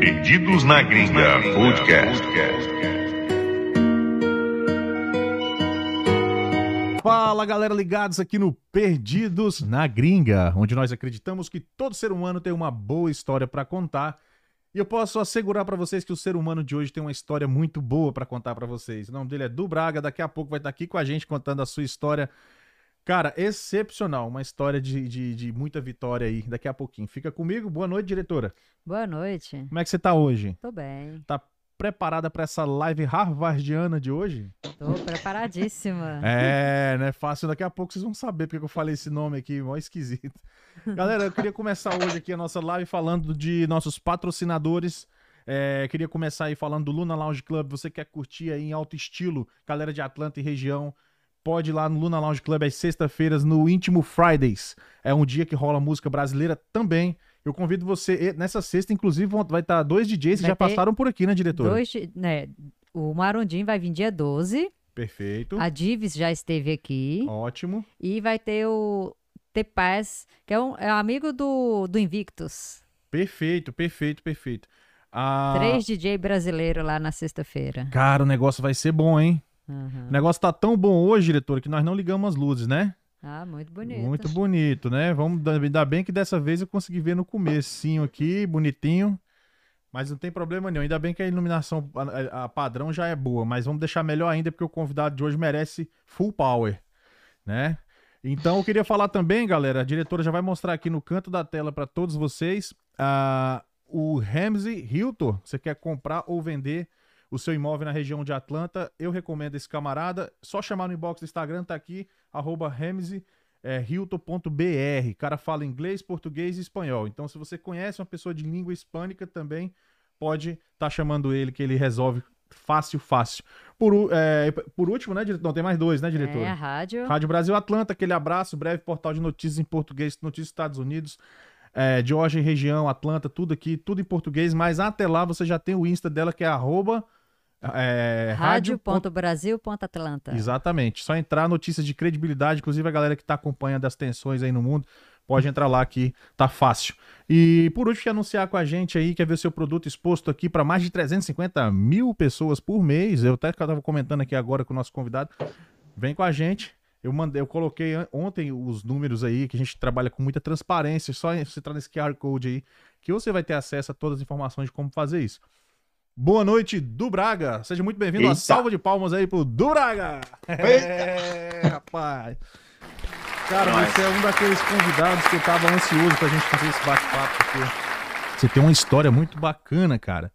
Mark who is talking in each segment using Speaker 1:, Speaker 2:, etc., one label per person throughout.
Speaker 1: Perdidos na Gringa Podcast.
Speaker 2: Fala galera, ligados aqui no Perdidos na Gringa, onde nós acreditamos que todo ser humano tem uma boa história para contar. E eu posso assegurar para vocês que o ser humano de hoje tem uma história muito boa para contar para vocês. O nome dele é Du Braga, daqui a pouco vai estar aqui com a gente contando a sua história. Cara, excepcional, uma história de, de, de muita vitória aí, daqui a pouquinho. Fica comigo, boa noite, diretora.
Speaker 3: Boa noite.
Speaker 2: Como é que você tá hoje?
Speaker 3: Tô bem.
Speaker 2: Tá preparada para essa live harvardiana de hoje?
Speaker 3: Tô preparadíssima.
Speaker 2: É, não é fácil. Daqui a pouco vocês vão saber porque eu falei esse nome aqui, mó esquisito. Galera, eu queria começar hoje aqui a nossa live falando de nossos patrocinadores. É, queria começar aí falando do Luna Lounge Club. Você quer curtir aí em alto estilo, galera de Atlanta e região, pode ir lá no Luna Lounge Club às sexta-feiras no Íntimo Fridays. É um dia que rola música brasileira também. Eu convido você, nessa sexta, inclusive, vai estar dois DJs que já passaram por aqui, né, diretora?
Speaker 3: Dois, né, o Marondim vai vir dia 12,
Speaker 2: Perfeito.
Speaker 3: a Divis já esteve aqui,
Speaker 2: Ótimo.
Speaker 3: e vai ter o T-Pass, que é um, é um amigo do, do Invictus.
Speaker 2: Perfeito, perfeito, perfeito. Ah,
Speaker 3: Três DJ brasileiros lá na sexta-feira.
Speaker 2: Cara, o negócio vai ser bom, hein?
Speaker 3: Uhum.
Speaker 2: O negócio tá tão bom hoje, diretor, que nós não ligamos as luzes, né?
Speaker 3: Ah, muito bonito.
Speaker 2: Muito bonito, né? Vamos, ainda bem que dessa vez eu consegui ver no comecinho aqui, bonitinho. Mas não tem problema nenhum. Ainda bem que a iluminação a, a padrão já é boa, mas vamos deixar melhor ainda porque o convidado de hoje merece full power, né? Então eu queria falar também, galera, a diretora já vai mostrar aqui no canto da tela para todos vocês, ah, o Ramsey Hilton, você quer comprar ou vender o seu imóvel na região de Atlanta, eu recomendo esse camarada, só chamar no inbox do Instagram, tá aqui, arroba Ramsey, é, hilton.br. Cara fala inglês, português e espanhol. Então, se você conhece uma pessoa de língua hispânica também, pode estar tá chamando ele, que ele resolve fácil, fácil. Por, é, por último, né, diretor? Não, tem mais dois, né, diretor?
Speaker 3: É, a rádio.
Speaker 2: Rádio Brasil Atlanta, aquele abraço, breve portal de notícias em português, notícias dos Estados Unidos, é, Georgia região, Atlanta, tudo aqui, tudo em português, mas até lá você já tem o Insta dela, que é arroba é,
Speaker 3: Rádio.brasil.atlanta.
Speaker 2: Exatamente. Só entrar notícias de credibilidade, inclusive a galera que está acompanhando as tensões aí no mundo, pode entrar lá que tá fácil. E por último, quer anunciar com a gente aí, quer ver seu produto exposto aqui para mais de 350 mil pessoas por mês. Eu até estava comentando aqui agora com o nosso convidado. Vem com a gente. Eu mandei, eu coloquei ontem os números aí, que a gente trabalha com muita transparência. Só você entrar nesse QR Code aí, que você vai ter acesso a todas as informações de como fazer isso. Boa noite, Du Braga. Seja muito bem-vindo. Uma salva de palmas aí pro Du Braga. É, rapaz. Cara,
Speaker 1: Nós.
Speaker 2: você é um daqueles convidados que eu tava ansioso pra gente fazer esse bate-papo, porque você tem uma história muito bacana, cara.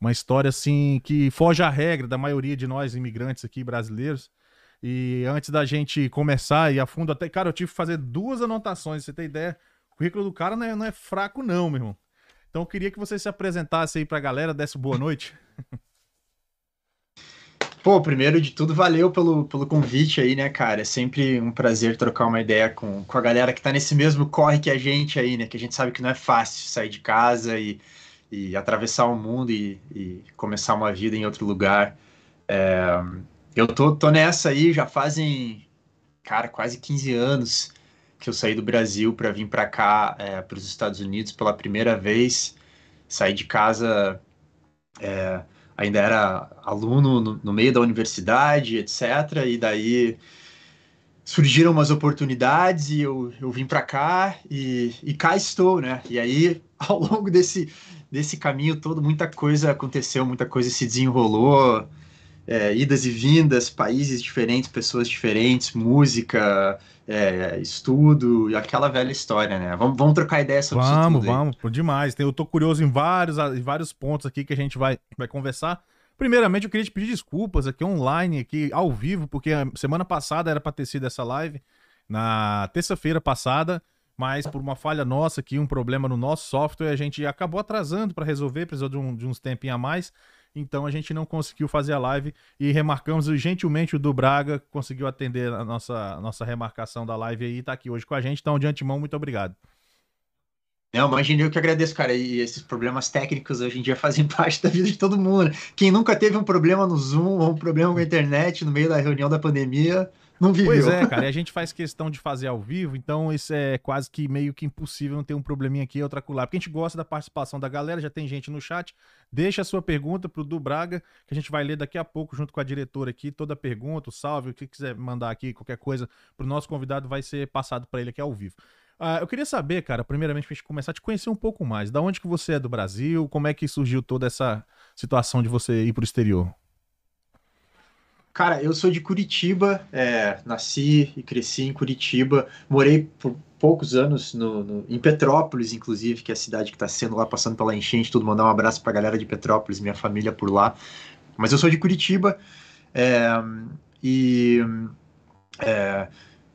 Speaker 2: Uma história, assim, que foge à regra da maioria de nós imigrantes aqui brasileiros. E antes da gente começar e a fundo, até, cara, eu tive que fazer duas anotações, pra você ter ideia. O currículo do cara não é, não é fraco, não, meu irmão. Então eu queria que você se apresentasse aí pra galera, desse boa noite.
Speaker 4: Pô, primeiro de tudo, valeu pelo, pelo convite aí, né, cara? É sempre um prazer trocar uma ideia com, com a galera que tá nesse mesmo corre que a gente aí, né? Que a gente sabe que não é fácil sair de casa e, e atravessar o mundo e, e começar uma vida em outro lugar. É, eu tô, tô nessa aí, já fazem, cara, quase 15 anos que eu saí do Brasil para vir para cá, é, para os Estados Unidos pela primeira vez. Saí de casa. é, ainda era aluno no, no meio da universidade, etc. E daí surgiram umas oportunidades e eu, eu vim para cá e, e cá estou, né? E aí, ao longo desse, desse caminho todo, muita coisa aconteceu, muita coisa se desenrolou. é, idas e vindas, países diferentes, pessoas diferentes, música, é, estudo, e aquela velha história, né? Vamos, vamos trocar ideia sobre isso
Speaker 2: Vamos,
Speaker 4: aí.
Speaker 2: vamos, pô, demais. Eu tô curioso em vários, em vários pontos aqui que a gente vai, vai conversar. Primeiramente, eu queria te pedir desculpas aqui online, aqui ao vivo, porque a semana passada era pra ter sido essa live, na terça-feira passada, mas por uma falha nossa aqui, um problema no nosso software, a gente acabou atrasando pra resolver, precisou de, um- de uns tempinhos a mais. Então a gente não conseguiu fazer a live e remarcamos gentilmente o do Braga, conseguiu atender a nossa, nossa remarcação da live aí e tá aqui hoje com a gente. Então, de antemão, muito obrigado.
Speaker 4: Não, imagina eu que agradeço, cara. E esses problemas técnicos hoje em dia fazem parte da vida de todo mundo. Quem nunca teve um problema no Zoom ou um problema com a internet no meio da reunião da pandemia, não viveu.
Speaker 2: Pois é, cara, e a gente faz questão de fazer ao vivo, então isso é quase que meio que impossível não ter um probleminha aqui outra acolá. Porque a gente gosta da participação da galera, já tem gente no chat. Deixa a sua pergunta pro Du Braga, que a gente vai ler daqui a pouco junto com a diretora aqui, toda a pergunta, o salve, o que quiser mandar aqui, qualquer coisa pro nosso convidado vai ser passado para ele aqui ao vivo. Ah, eu queria saber, cara, primeiramente pra gente começar a te conhecer um pouco mais. Da onde que você é do Brasil? Como é que surgiu toda essa situação de você ir pro exterior?
Speaker 4: Cara, eu sou de Curitiba, é, nasci e cresci em Curitiba, morei por poucos anos no, no- em Petrópolis, inclusive, que é a cidade que está sendo lá, passando pela enchente, tudo, mandar um abraço pra galera de Petrópolis, minha família por lá. Mas eu sou de Curitiba, é, e é,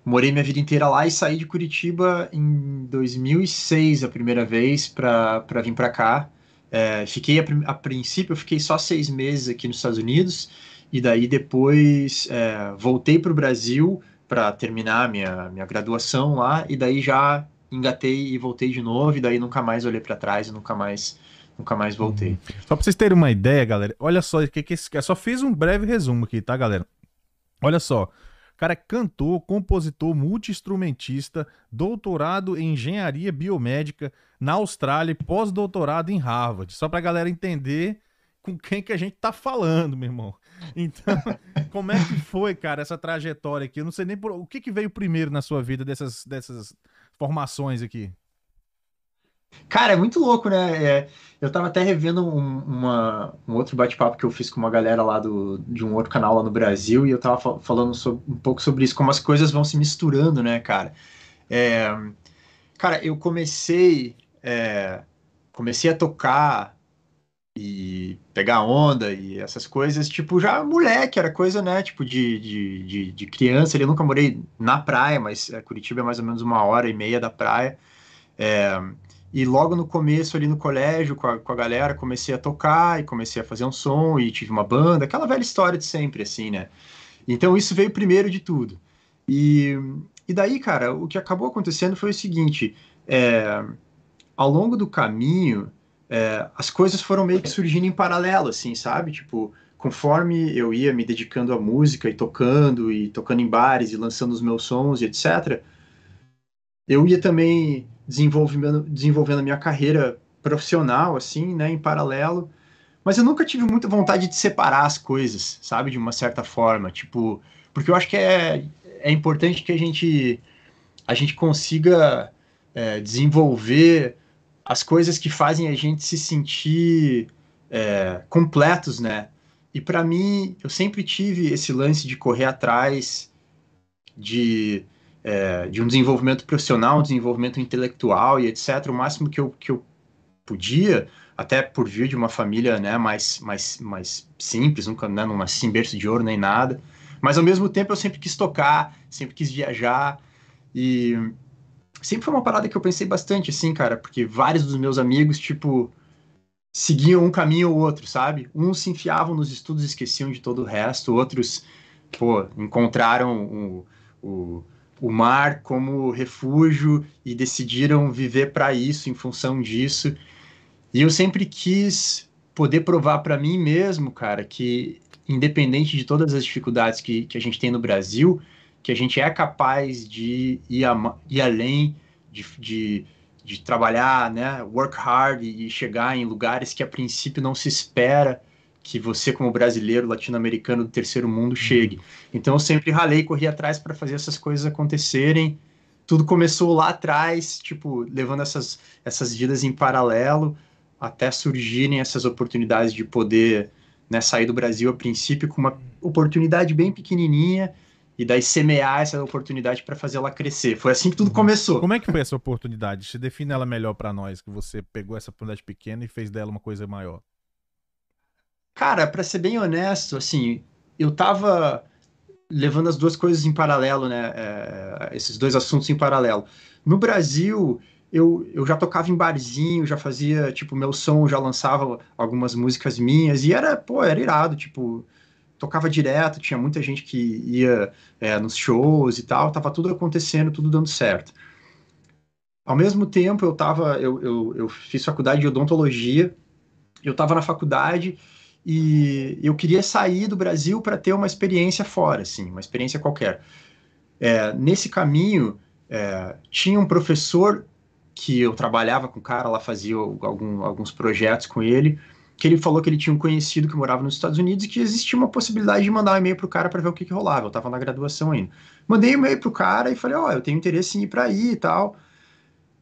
Speaker 4: morei minha vida inteira lá e saí de Curitiba em 2006, a primeira vez, para para vir para cá. É, fiquei, a, a princípio, eu fiquei só seis meses aqui nos Estados Unidos, e daí depois é, voltei para o Brasil para terminar minha, minha graduação lá, e daí já engatei e voltei de novo, e daí nunca mais olhei para trás e nunca mais, nunca mais voltei.
Speaker 2: Só pra vocês terem uma ideia, galera, olha só que, que esse. Só fiz um breve resumo aqui, tá, galera? Olha só. Cara é cantor, compositor, multi-instrumentista, doutorado em engenharia biomédica na Austrália e pós-doutorado em Harvard. Só pra galera entender com quem que a gente tá falando, meu irmão. Então, como é que foi, cara, essa trajetória aqui? Eu não sei nem por... o que, que veio primeiro na sua vida dessas, dessas formações aqui.
Speaker 4: Cara, é muito louco, né? É, eu tava até revendo um, uma- um outro bate-papo que eu fiz com uma galera lá do, de um outro canal lá no Brasil, e eu tava fa- falando so- um pouco sobre isso, como as coisas vão se misturando, né, cara? É, cara, eu comecei, é, comecei a tocar e pegar onda e essas coisas, tipo, já moleque, era coisa, né, tipo, de, de, de, de criança. Eu nunca morei na praia, mas é, Curitiba é mais ou menos uma hora e meia da praia. É, e logo no começo, ali no colégio, com a, com a galera, comecei a tocar e comecei a fazer um som e tive uma banda, aquela velha história de sempre, assim, né? Então isso veio primeiro de tudo. E, e daí, cara, o que acabou acontecendo foi o seguinte: é, ao longo do caminho, é, as coisas foram meio que surgindo em paralelo, assim, sabe? Tipo, conforme eu ia me dedicando à música e tocando, e tocando em bares e lançando os meus sons e etc., eu ia também desenvolvendo, desenvolvendo a minha carreira profissional, assim, né, em paralelo. Mas eu nunca tive muita vontade de separar as coisas, sabe, de uma certa forma, tipo, porque eu acho que é, é importante que a gente a gente consiga é, desenvolver as coisas que fazem a gente se sentir é, completos, né? E para mim, eu sempre tive esse lance de correr atrás de, é, de um desenvolvimento profissional, um desenvolvimento intelectual e etc. O máximo que eu, que eu podia, até por vir de uma família né, mais, mais, mais simples, nunca né, não nasci berço de ouro nem nada. Mas ao mesmo tempo eu sempre quis tocar, sempre quis viajar e sempre foi uma parada que eu pensei bastante, assim, cara, porque vários dos meus amigos, tipo, seguiam um caminho ou outro, sabe? Uns se enfiavam nos estudos e esqueciam de todo o resto, outros, pô, encontraram o, o, o mar como refúgio e decidiram viver para isso, em função disso. E eu sempre quis poder provar para mim mesmo, cara, que independente de todas as dificuldades que, que a gente tem no Brasil, que a gente é capaz de ir, a, ir além, de, de, de, trabalhar, né, work hard e chegar em lugares que a princípio não se espera que você, como brasileiro, latino-americano do terceiro mundo, chegue. Então eu sempre ralei, corri atrás para fazer essas coisas acontecerem. Tudo começou lá atrás, tipo, levando essas, essas vidas em paralelo, até surgirem essas oportunidades de poder né, sair do Brasil a princípio com uma oportunidade bem pequenininha e daí semear essa oportunidade para fazer ela crescer. Foi assim que tudo começou.
Speaker 2: Como é que foi essa oportunidade? Se define ela melhor para nós, que você pegou essa oportunidade pequena e fez dela uma coisa maior.
Speaker 4: Cara, para ser bem honesto, assim, eu tava levando as duas coisas em paralelo, né? É, esses dois assuntos em paralelo. No Brasil, eu, eu já tocava em barzinho, já fazia, tipo, meu som, já lançava algumas músicas minhas, e era, pô, era irado, tipo, tocava direto, tinha muita gente que ia é, nos shows e tal, tava tudo acontecendo, tudo dando certo. Ao mesmo tempo, eu tava, eu, eu, eu fiz faculdade de odontologia, eu tava na faculdade e eu queria sair do Brasil para ter uma experiência fora, assim, uma experiência qualquer. É, nesse caminho, é, tinha um professor que eu trabalhava com o cara, lá fazia algum, alguns projetos com ele, que ele falou que ele tinha um conhecido que morava nos Estados Unidos e que existia uma possibilidade de mandar um e-mail pro cara para ver o que, que rolava. Eu estava na graduação ainda. Mandei um e-mail pro cara e falei, ó, oh, eu tenho interesse em ir para aí e tal.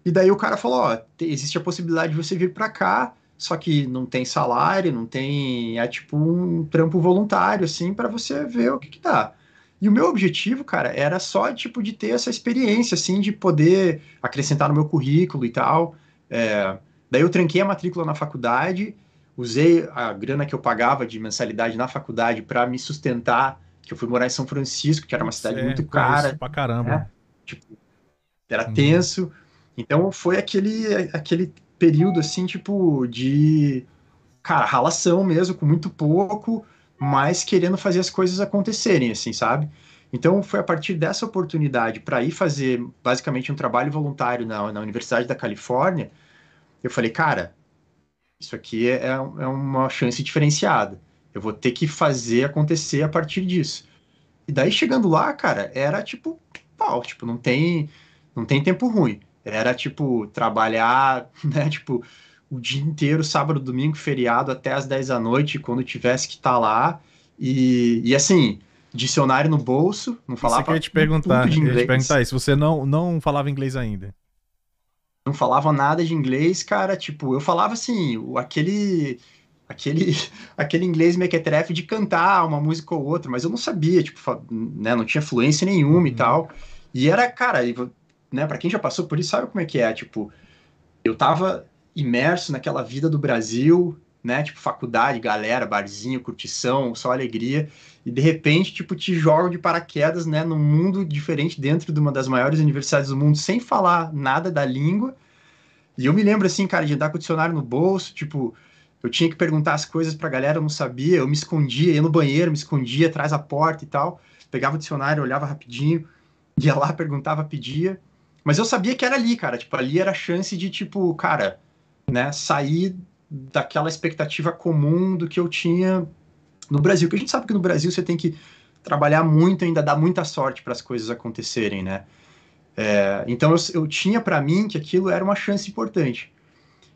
Speaker 4: E daí o cara falou, ó, oh, existe a possibilidade de você vir para cá, só que não tem salário, não tem, é tipo um trampo voluntário assim para você ver o que que dá. E o meu objetivo, cara, era só tipo de ter essa experiência assim de poder acrescentar no meu currículo e tal. É, daí eu tranquei a matrícula na faculdade usei a grana que eu pagava de mensalidade na faculdade para me sustentar, que eu fui morar em São Francisco, que era uma cidade é, muito cara.
Speaker 2: Pra caramba. Né?
Speaker 4: Tipo, era uhum. tenso. Então foi aquele, aquele período assim, tipo, de cara, ralação mesmo, com muito pouco, mas querendo fazer as coisas acontecerem, assim, sabe? Então foi a partir dessa oportunidade para ir fazer basicamente um trabalho voluntário na, na Universidade da Califórnia, eu falei, cara, isso aqui é, é uma chance diferenciada. Eu vou ter que fazer acontecer a partir disso. E daí chegando lá, cara, era tipo pau, tipo, não tem não tem tempo ruim. Era tipo trabalhar, né, tipo, o dia inteiro, sábado, domingo, feriado até as 10 da noite, quando tivesse que estar tá lá. E, e assim, dicionário no bolso, não falava
Speaker 2: isso que eu ia te perguntar. Eu ia te perguntar isso, você não não falava inglês ainda
Speaker 4: não falava nada de inglês, cara, tipo, eu falava assim, aquele aquele aquele inglês mequetrefe de cantar uma música ou outra, mas eu não sabia, tipo, né, não tinha fluência nenhuma uhum. e tal. E era, cara, né, para quem já passou por isso sabe como é que é, tipo, eu tava imerso naquela vida do Brasil, né, tipo faculdade, galera, barzinho, curtição, só alegria e de repente, tipo, te jogam de paraquedas, né, num mundo diferente dentro de uma das maiores universidades do mundo, sem falar nada da língua. E eu me lembro, assim, cara, de andar com o dicionário no bolso, tipo, eu tinha que perguntar as coisas pra galera, eu não sabia, eu me escondia, ia no banheiro, me escondia atrás da porta e tal, pegava o dicionário, olhava rapidinho, ia lá, perguntava, pedia. Mas eu sabia que era ali, cara, tipo, ali era a chance de, tipo, cara, né, sair daquela expectativa comum do que eu tinha no Brasil, que a gente sabe que no Brasil você tem que trabalhar muito, ainda dar muita sorte para as coisas acontecerem, né? É, então eu, eu tinha para mim que aquilo era uma chance importante.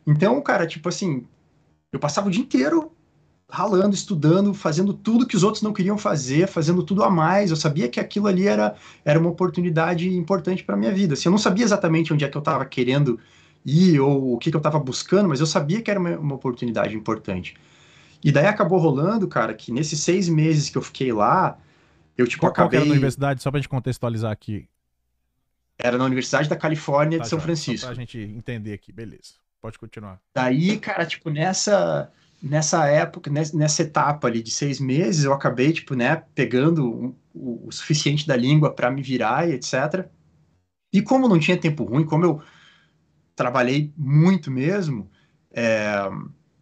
Speaker 4: Então, cara, tipo assim, eu passava o dia inteiro ralando, estudando, fazendo tudo que os outros não queriam fazer, fazendo tudo a mais. Eu sabia que aquilo ali era, era uma oportunidade importante para minha vida. Assim, eu não sabia exatamente onde é que eu estava querendo ir ou o que, que eu estava buscando, mas eu sabia que era uma, uma oportunidade importante. E daí acabou rolando, cara, que nesses seis meses que eu fiquei lá, eu, tipo,
Speaker 2: qual,
Speaker 4: acabei...
Speaker 2: Qual era a universidade, só pra gente contextualizar aqui?
Speaker 4: Era na Universidade da Califórnia tá, de São já, Francisco. Só
Speaker 2: pra gente entender aqui, beleza. Pode continuar.
Speaker 4: Daí, cara, tipo, nessa, nessa época, nessa etapa ali de seis meses, eu acabei, tipo, né, pegando o, o suficiente da língua para me virar e etc. E como não tinha tempo ruim, como eu trabalhei muito mesmo, é,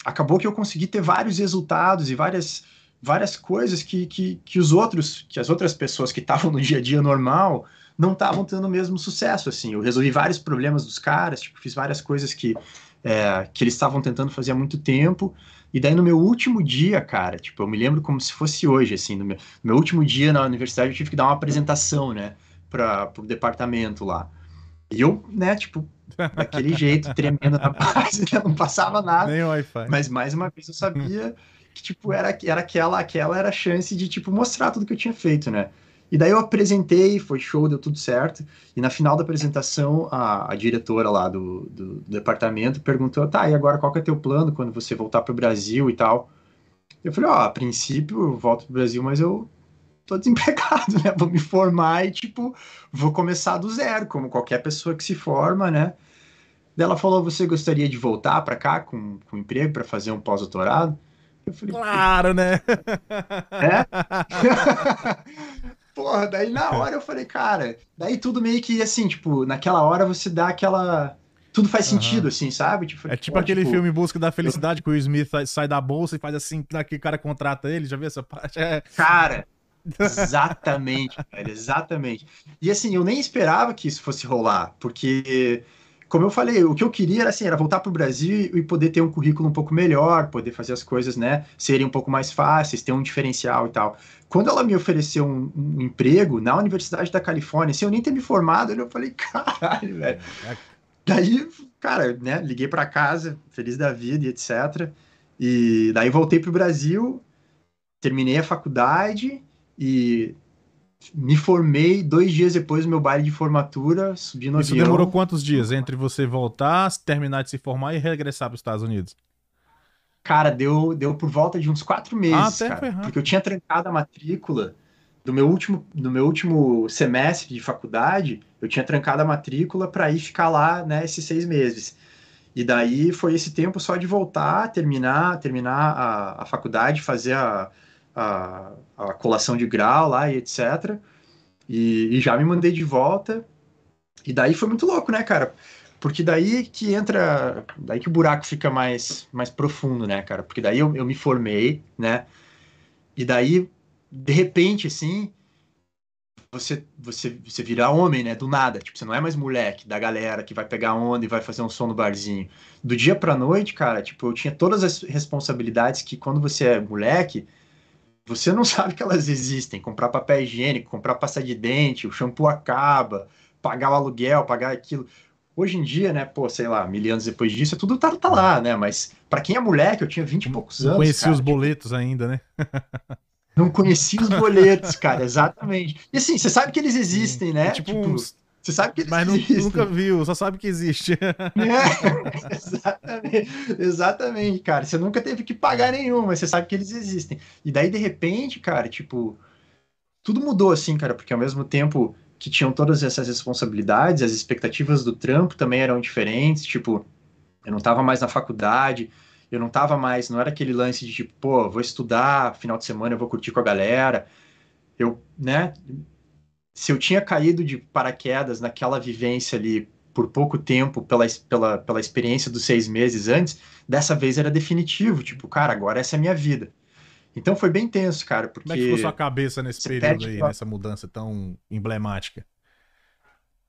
Speaker 4: acabou que eu consegui ter vários resultados e várias, várias coisas que, que, que os outros, que as outras pessoas que estavam no dia a dia normal não estavam tendo o mesmo sucesso, assim. Eu resolvi vários problemas dos caras, tipo, fiz várias coisas que, é, que eles estavam tentando fazer há muito tempo. E daí no meu último dia, cara, tipo, eu me lembro como se fosse hoje, assim, no meu, no meu último dia na universidade eu tive que dar uma apresentação, né, para o departamento lá. E eu, né, tipo, daquele jeito, tremendo na página, não passava nada.
Speaker 2: Nem Wi-Fi.
Speaker 4: Mas mais uma vez eu sabia que, tipo, era, era aquela, aquela era a chance de, tipo, mostrar tudo que eu tinha feito, né? E daí eu apresentei, foi show, deu tudo certo. E na final da apresentação, a, a diretora lá do, do, do, departamento perguntou: tá, e agora qual que é teu plano quando você voltar para o Brasil e tal? Eu falei: ó, oh, a princípio eu volto para o Brasil, mas eu tô desempregado, né? Vou me formar e, tipo, vou começar do zero, como qualquer pessoa que se forma, né? Ela falou: Você gostaria de voltar para cá com, com emprego para fazer um pós-doutorado?
Speaker 2: Eu falei: Claro, né?
Speaker 4: É? Porra, daí na hora eu falei: Cara, daí tudo meio que assim, tipo, naquela hora você dá aquela. Tudo faz sentido, uhum. assim, sabe?
Speaker 2: Tipo, é tipo aquele tipo... filme Busca da Felicidade que o Smith sai da bolsa e faz assim, que o cara contrata ele. Já viu essa parte? É...
Speaker 4: Cara, Exatamente, exatamente. E assim, eu nem esperava que isso fosse rolar, porque como eu falei, o que eu queria era assim, era voltar para o Brasil e poder ter um currículo um pouco melhor, poder fazer as coisas, né, serem um pouco mais fáceis, ter um diferencial e tal. Quando ela me ofereceu um, um emprego na Universidade da Califórnia, sem eu nem ter me formado, eu falei, caralho, velho. Daí, cara, né, liguei para casa, feliz da vida e etc. E daí voltei para o Brasil, terminei a faculdade e me formei dois dias depois do meu baile de formatura, subi no
Speaker 2: Isso
Speaker 4: avião.
Speaker 2: demorou quantos dias entre você voltar, terminar de se formar e regressar para os Estados Unidos?
Speaker 4: Cara, deu, deu por volta de uns quatro meses, ah, cara, porque eu tinha trancado a matrícula do meu último, do meu último semestre de faculdade, eu tinha trancado a matrícula para ir ficar lá, né, esses seis meses. E daí foi esse tempo só de voltar, terminar, terminar a, a faculdade, fazer a, a, a colação de grau lá e etc. E, e, já me mandei de volta. E daí foi muito louco, né, cara? Porque daí que entra. Daí que o buraco fica mais, mais profundo, né, cara? Porque daí eu, eu me formei, né? E daí, de repente, assim, você, você, você virar homem, né? Do nada. Tipo, você não é mais moleque da galera que vai pegar onda e vai fazer um som no barzinho. Do dia pra noite, cara, tipo, eu tinha todas as responsabilidades que quando você é moleque, você não sabe que elas existem. Comprar papel higiênico, comprar pasta de dente, o shampoo acaba, pagar o aluguel, pagar aquilo. Hoje em dia, né, pô, sei lá, mil anos depois disso, tudo tá, tá lá, né? Mas para quem é moleque, eu tinha 20 e poucos anos.
Speaker 2: Não conhecia
Speaker 4: cara,
Speaker 2: os boletos tipo, ainda, né?
Speaker 4: não conhecia os boletos, cara, exatamente. E assim, você sabe que eles existem, Sim. né? É
Speaker 2: tipo, tipo uns
Speaker 4: você sabe que eles
Speaker 2: Mas nunca viu, só sabe que existe.
Speaker 4: É, exatamente, exatamente, cara. Você nunca teve que pagar nenhum, mas você sabe que eles existem. E daí, de repente, cara, tipo, tudo mudou assim, cara, porque ao mesmo tempo que tinham todas essas responsabilidades, as expectativas do trampo também eram diferentes, tipo, eu não tava mais na faculdade, eu não tava mais, não era aquele lance de tipo, pô, vou estudar, final de semana eu vou curtir com a galera. Eu, né, se eu tinha caído de paraquedas naquela vivência ali por pouco tempo, pela, pela, pela experiência dos seis meses antes, dessa vez era definitivo. Tipo, cara, agora essa é a minha vida. Então foi bem tenso, cara. Porque
Speaker 2: Como é que ficou sua cabeça nesse período aí, nessa mudança tão emblemática?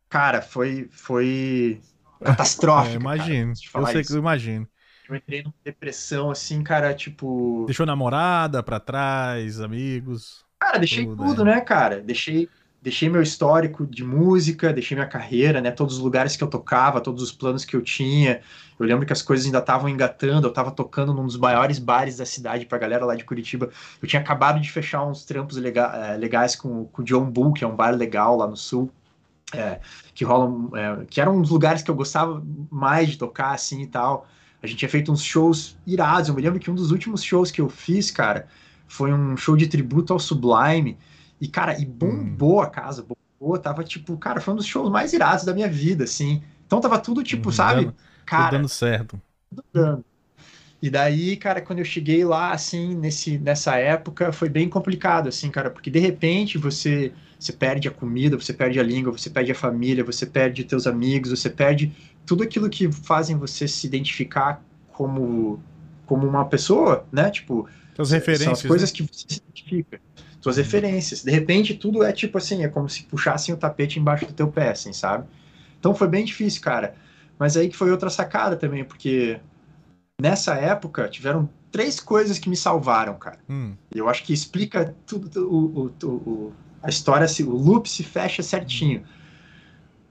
Speaker 4: Cara, foi, foi catastrófico.
Speaker 2: é, imagino. Cara, eu sei isso. que eu imagino.
Speaker 4: Eu entrei numa depressão, assim, cara, tipo.
Speaker 2: Deixou namorada pra trás, amigos?
Speaker 4: Cara, deixei tudo, tudo é. né, cara? Deixei deixei meu histórico de música, deixei minha carreira, né, todos os lugares que eu tocava, todos os planos que eu tinha. Eu lembro que as coisas ainda estavam engatando, eu estava tocando num dos maiores bares da cidade para a galera lá de Curitiba. Eu tinha acabado de fechar uns trampos é, legais com, com o John Bull, que é um bar legal lá no sul. É, que rolam, é, que eram uns lugares que eu gostava mais de tocar assim e tal. A gente tinha feito uns shows irados. Eu me lembro que um dos últimos shows que eu fiz, cara, foi um show de tributo ao Sublime. E, cara, e bombou hum. a casa, bombou, tava tipo, cara, foi um dos shows mais irados da minha vida, assim. Então tava tudo tipo, hum, sabe?
Speaker 2: Dando, cara, dando certo.
Speaker 4: Tudo dando. E daí, cara, quando eu cheguei lá, assim, nesse, nessa época, foi bem complicado, assim, cara, porque de repente você, você perde a comida, você perde a língua, você perde a família, você perde teus amigos, você perde tudo aquilo que fazem você se identificar como, como uma pessoa, né? Tipo,
Speaker 2: as referências. São
Speaker 4: as coisas né? que você se identifica suas referências. De repente, tudo é tipo assim, é como se puxassem o tapete embaixo do teu pé, assim, sabe? Então foi bem difícil, cara. Mas aí que foi outra sacada também, porque nessa época tiveram três coisas que me salvaram, cara. Hum. Eu acho que explica tudo, o, o, o, a história, o loop se fecha certinho.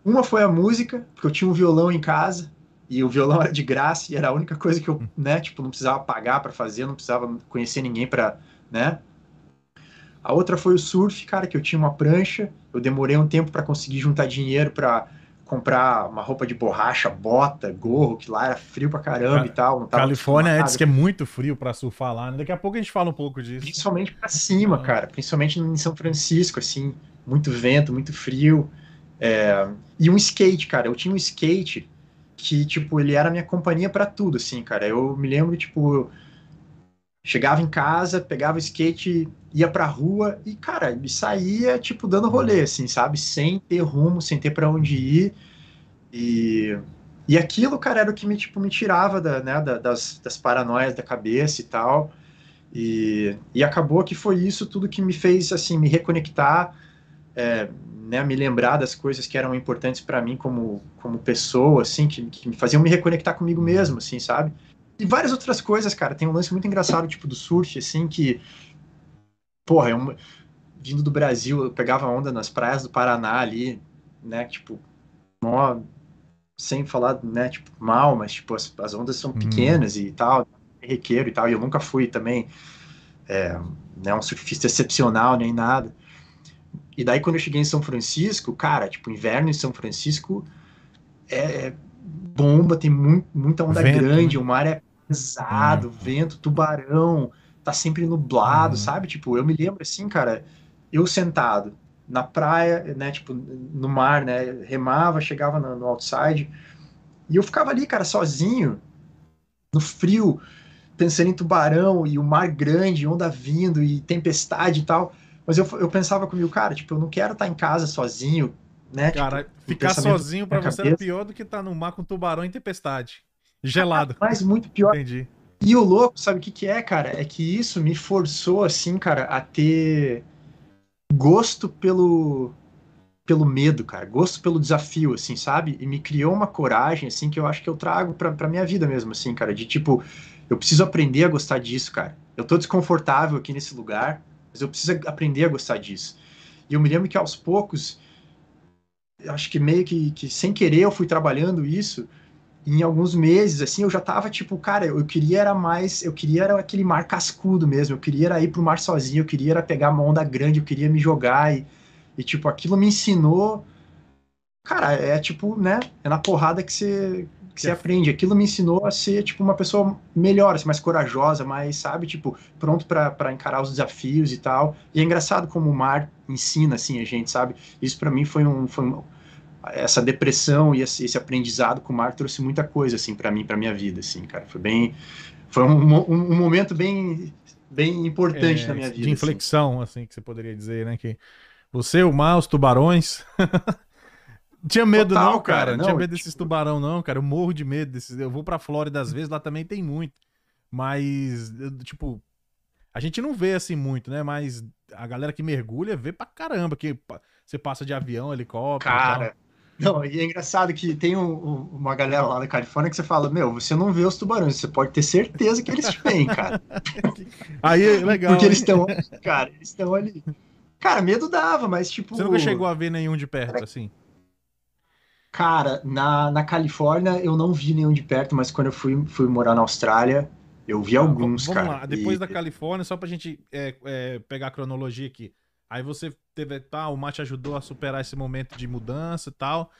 Speaker 4: Uma foi a música, porque eu tinha um violão em casa, e o violão era de graça, e era a única coisa que eu, né, tipo, não precisava pagar para fazer, não precisava conhecer ninguém para, né, a outra foi o surf, cara, que eu tinha uma prancha. Eu demorei um tempo para conseguir juntar dinheiro para comprar uma roupa de borracha, bota, gorro, que lá era frio pra caramba e tal. Não
Speaker 2: Califórnia é, diz que é muito frio para surfar lá. Né? Daqui a pouco a gente fala um pouco disso.
Speaker 4: Principalmente para cima, ah. cara. Principalmente em São Francisco, assim. Muito vento, muito frio. É... E um skate, cara. Eu tinha um skate que, tipo, ele era minha companhia para tudo, assim, cara. Eu me lembro, tipo, chegava em casa, pegava o skate, ia pra rua e, cara, saía, tipo, dando rolê, assim, sabe? Sem ter rumo, sem ter para onde ir. E, e aquilo, cara, era o que me, tipo, me tirava da, né, da, das, das paranoias da cabeça e tal. E, e acabou que foi isso tudo que me fez, assim, me reconectar é, né, me lembrar das coisas que eram importantes para mim como, como pessoa, assim, que, que me faziam me reconectar comigo mesmo, assim, sabe? E várias outras coisas, cara. Tem um lance muito engraçado, tipo, do surf, assim, que. Porra, eu, vindo do Brasil, eu pegava onda nas praias do Paraná ali, né? Tipo, mó, sem falar, né, tipo, mal, mas, tipo, as, as ondas são
Speaker 2: Uhum.
Speaker 4: pequenas e tal, requeiro e tal, e eu nunca fui também, é, né, um surfista excepcional nem nada. E daí, quando eu cheguei em São Francisco, cara, tipo, inverno em São Francisco é bomba, tem mu- muita onda
Speaker 2: Vento,
Speaker 4: grande,
Speaker 2: né?
Speaker 4: o mar é pesado, vento, tubarão, tá sempre nublado,
Speaker 2: Uhum.
Speaker 4: sabe? Tipo, eu me lembro assim, cara, eu sentado na praia, né, tipo, no mar, né, remava, chegava no, no outside, e eu ficava ali, cara, sozinho, no frio, pensando em tubarão e o mar grande, onda vindo e tempestade e tal. Mas eu, eu pensava comigo, cara, tipo, eu não quero estar em casa sozinho, né?
Speaker 2: Cara,
Speaker 4: tipo,
Speaker 2: ficar sozinho pra
Speaker 4: na
Speaker 2: você
Speaker 4: cabeça.
Speaker 2: pior do que estar no mar com tubarão em tempestade. Gelado.
Speaker 4: Mas muito pior.
Speaker 2: Entendi.
Speaker 4: E o louco, sabe o que que é, cara? É que isso me forçou, assim, cara, a ter gosto pelo pelo medo, cara, gosto pelo desafio, assim, sabe? E me criou uma coragem, assim, que eu acho que eu trago pra, pra minha vida mesmo, assim, cara, de tipo, eu preciso aprender a gostar disso, cara. Eu tô desconfortável aqui nesse lugar, mas eu preciso aprender a gostar disso. E eu me lembro que aos poucos, acho que meio que, que sem querer eu fui trabalhando isso, em alguns meses, assim, eu já tava tipo, cara, eu queria era mais, eu queria era aquele mar cascudo mesmo, eu queria era ir pro mar sozinho, eu queria era pegar uma onda grande, eu queria me jogar e, e tipo, aquilo me ensinou, cara, é tipo, né, é na porrada que você que você
Speaker 2: É.
Speaker 4: aprende, aquilo me ensinou a ser, tipo, uma pessoa melhor, assim, mais corajosa, mais, sabe, tipo, pronto pra encarar os desafios e tal, e é engraçado como o mar ensina, assim, a gente, sabe, isso pra mim foi um, foi um essa depressão e esse, aprendizado com o mar trouxe muita coisa assim para mim para minha vida assim cara foi bem foi um, um, um momento bem bem importante
Speaker 2: É,
Speaker 4: na minha vida
Speaker 2: De
Speaker 4: assim.
Speaker 2: inflexão, assim. que você poderia dizer, né? Que você, o mar, os tubarões. Tinha medo,
Speaker 4: Total,
Speaker 2: não, cara.
Speaker 4: cara,
Speaker 2: Não,
Speaker 4: não,
Speaker 2: tinha medo
Speaker 4: tipo-
Speaker 2: desses tubarão, não, cara. Eu morro de medo desses. Eu vou pra Flórida às vezes, lá também tem muito. Mas, tipo, a gente não vê assim muito, né? Mas a galera que mergulha vê pra caramba. Que você passa de avião, helicóptero.
Speaker 4: cara não e é engraçado que tem um- um- uma galera lá na Califórnia que você fala meu você não vê os tubarões você pode ter certeza que eles te veem cara
Speaker 2: Aí, é legal.
Speaker 4: porque eles
Speaker 2: hein?
Speaker 4: estão cara eles estão ali cara medo dava mas tipo
Speaker 2: Você nunca chegou a ver nenhum de perto, assim?
Speaker 4: Cara, na, na Califórnia eu não vi nenhum de perto, mas quando eu fui, fui morar na Austrália, eu vi alguns,
Speaker 2: Vamos
Speaker 4: cara.
Speaker 2: lá, depois
Speaker 4: E-
Speaker 2: da Califórnia, só pra gente é, é, pegar a cronologia aqui. Aí você teve, tá, o Mar te ajudou a superar esse momento de mudança e tal.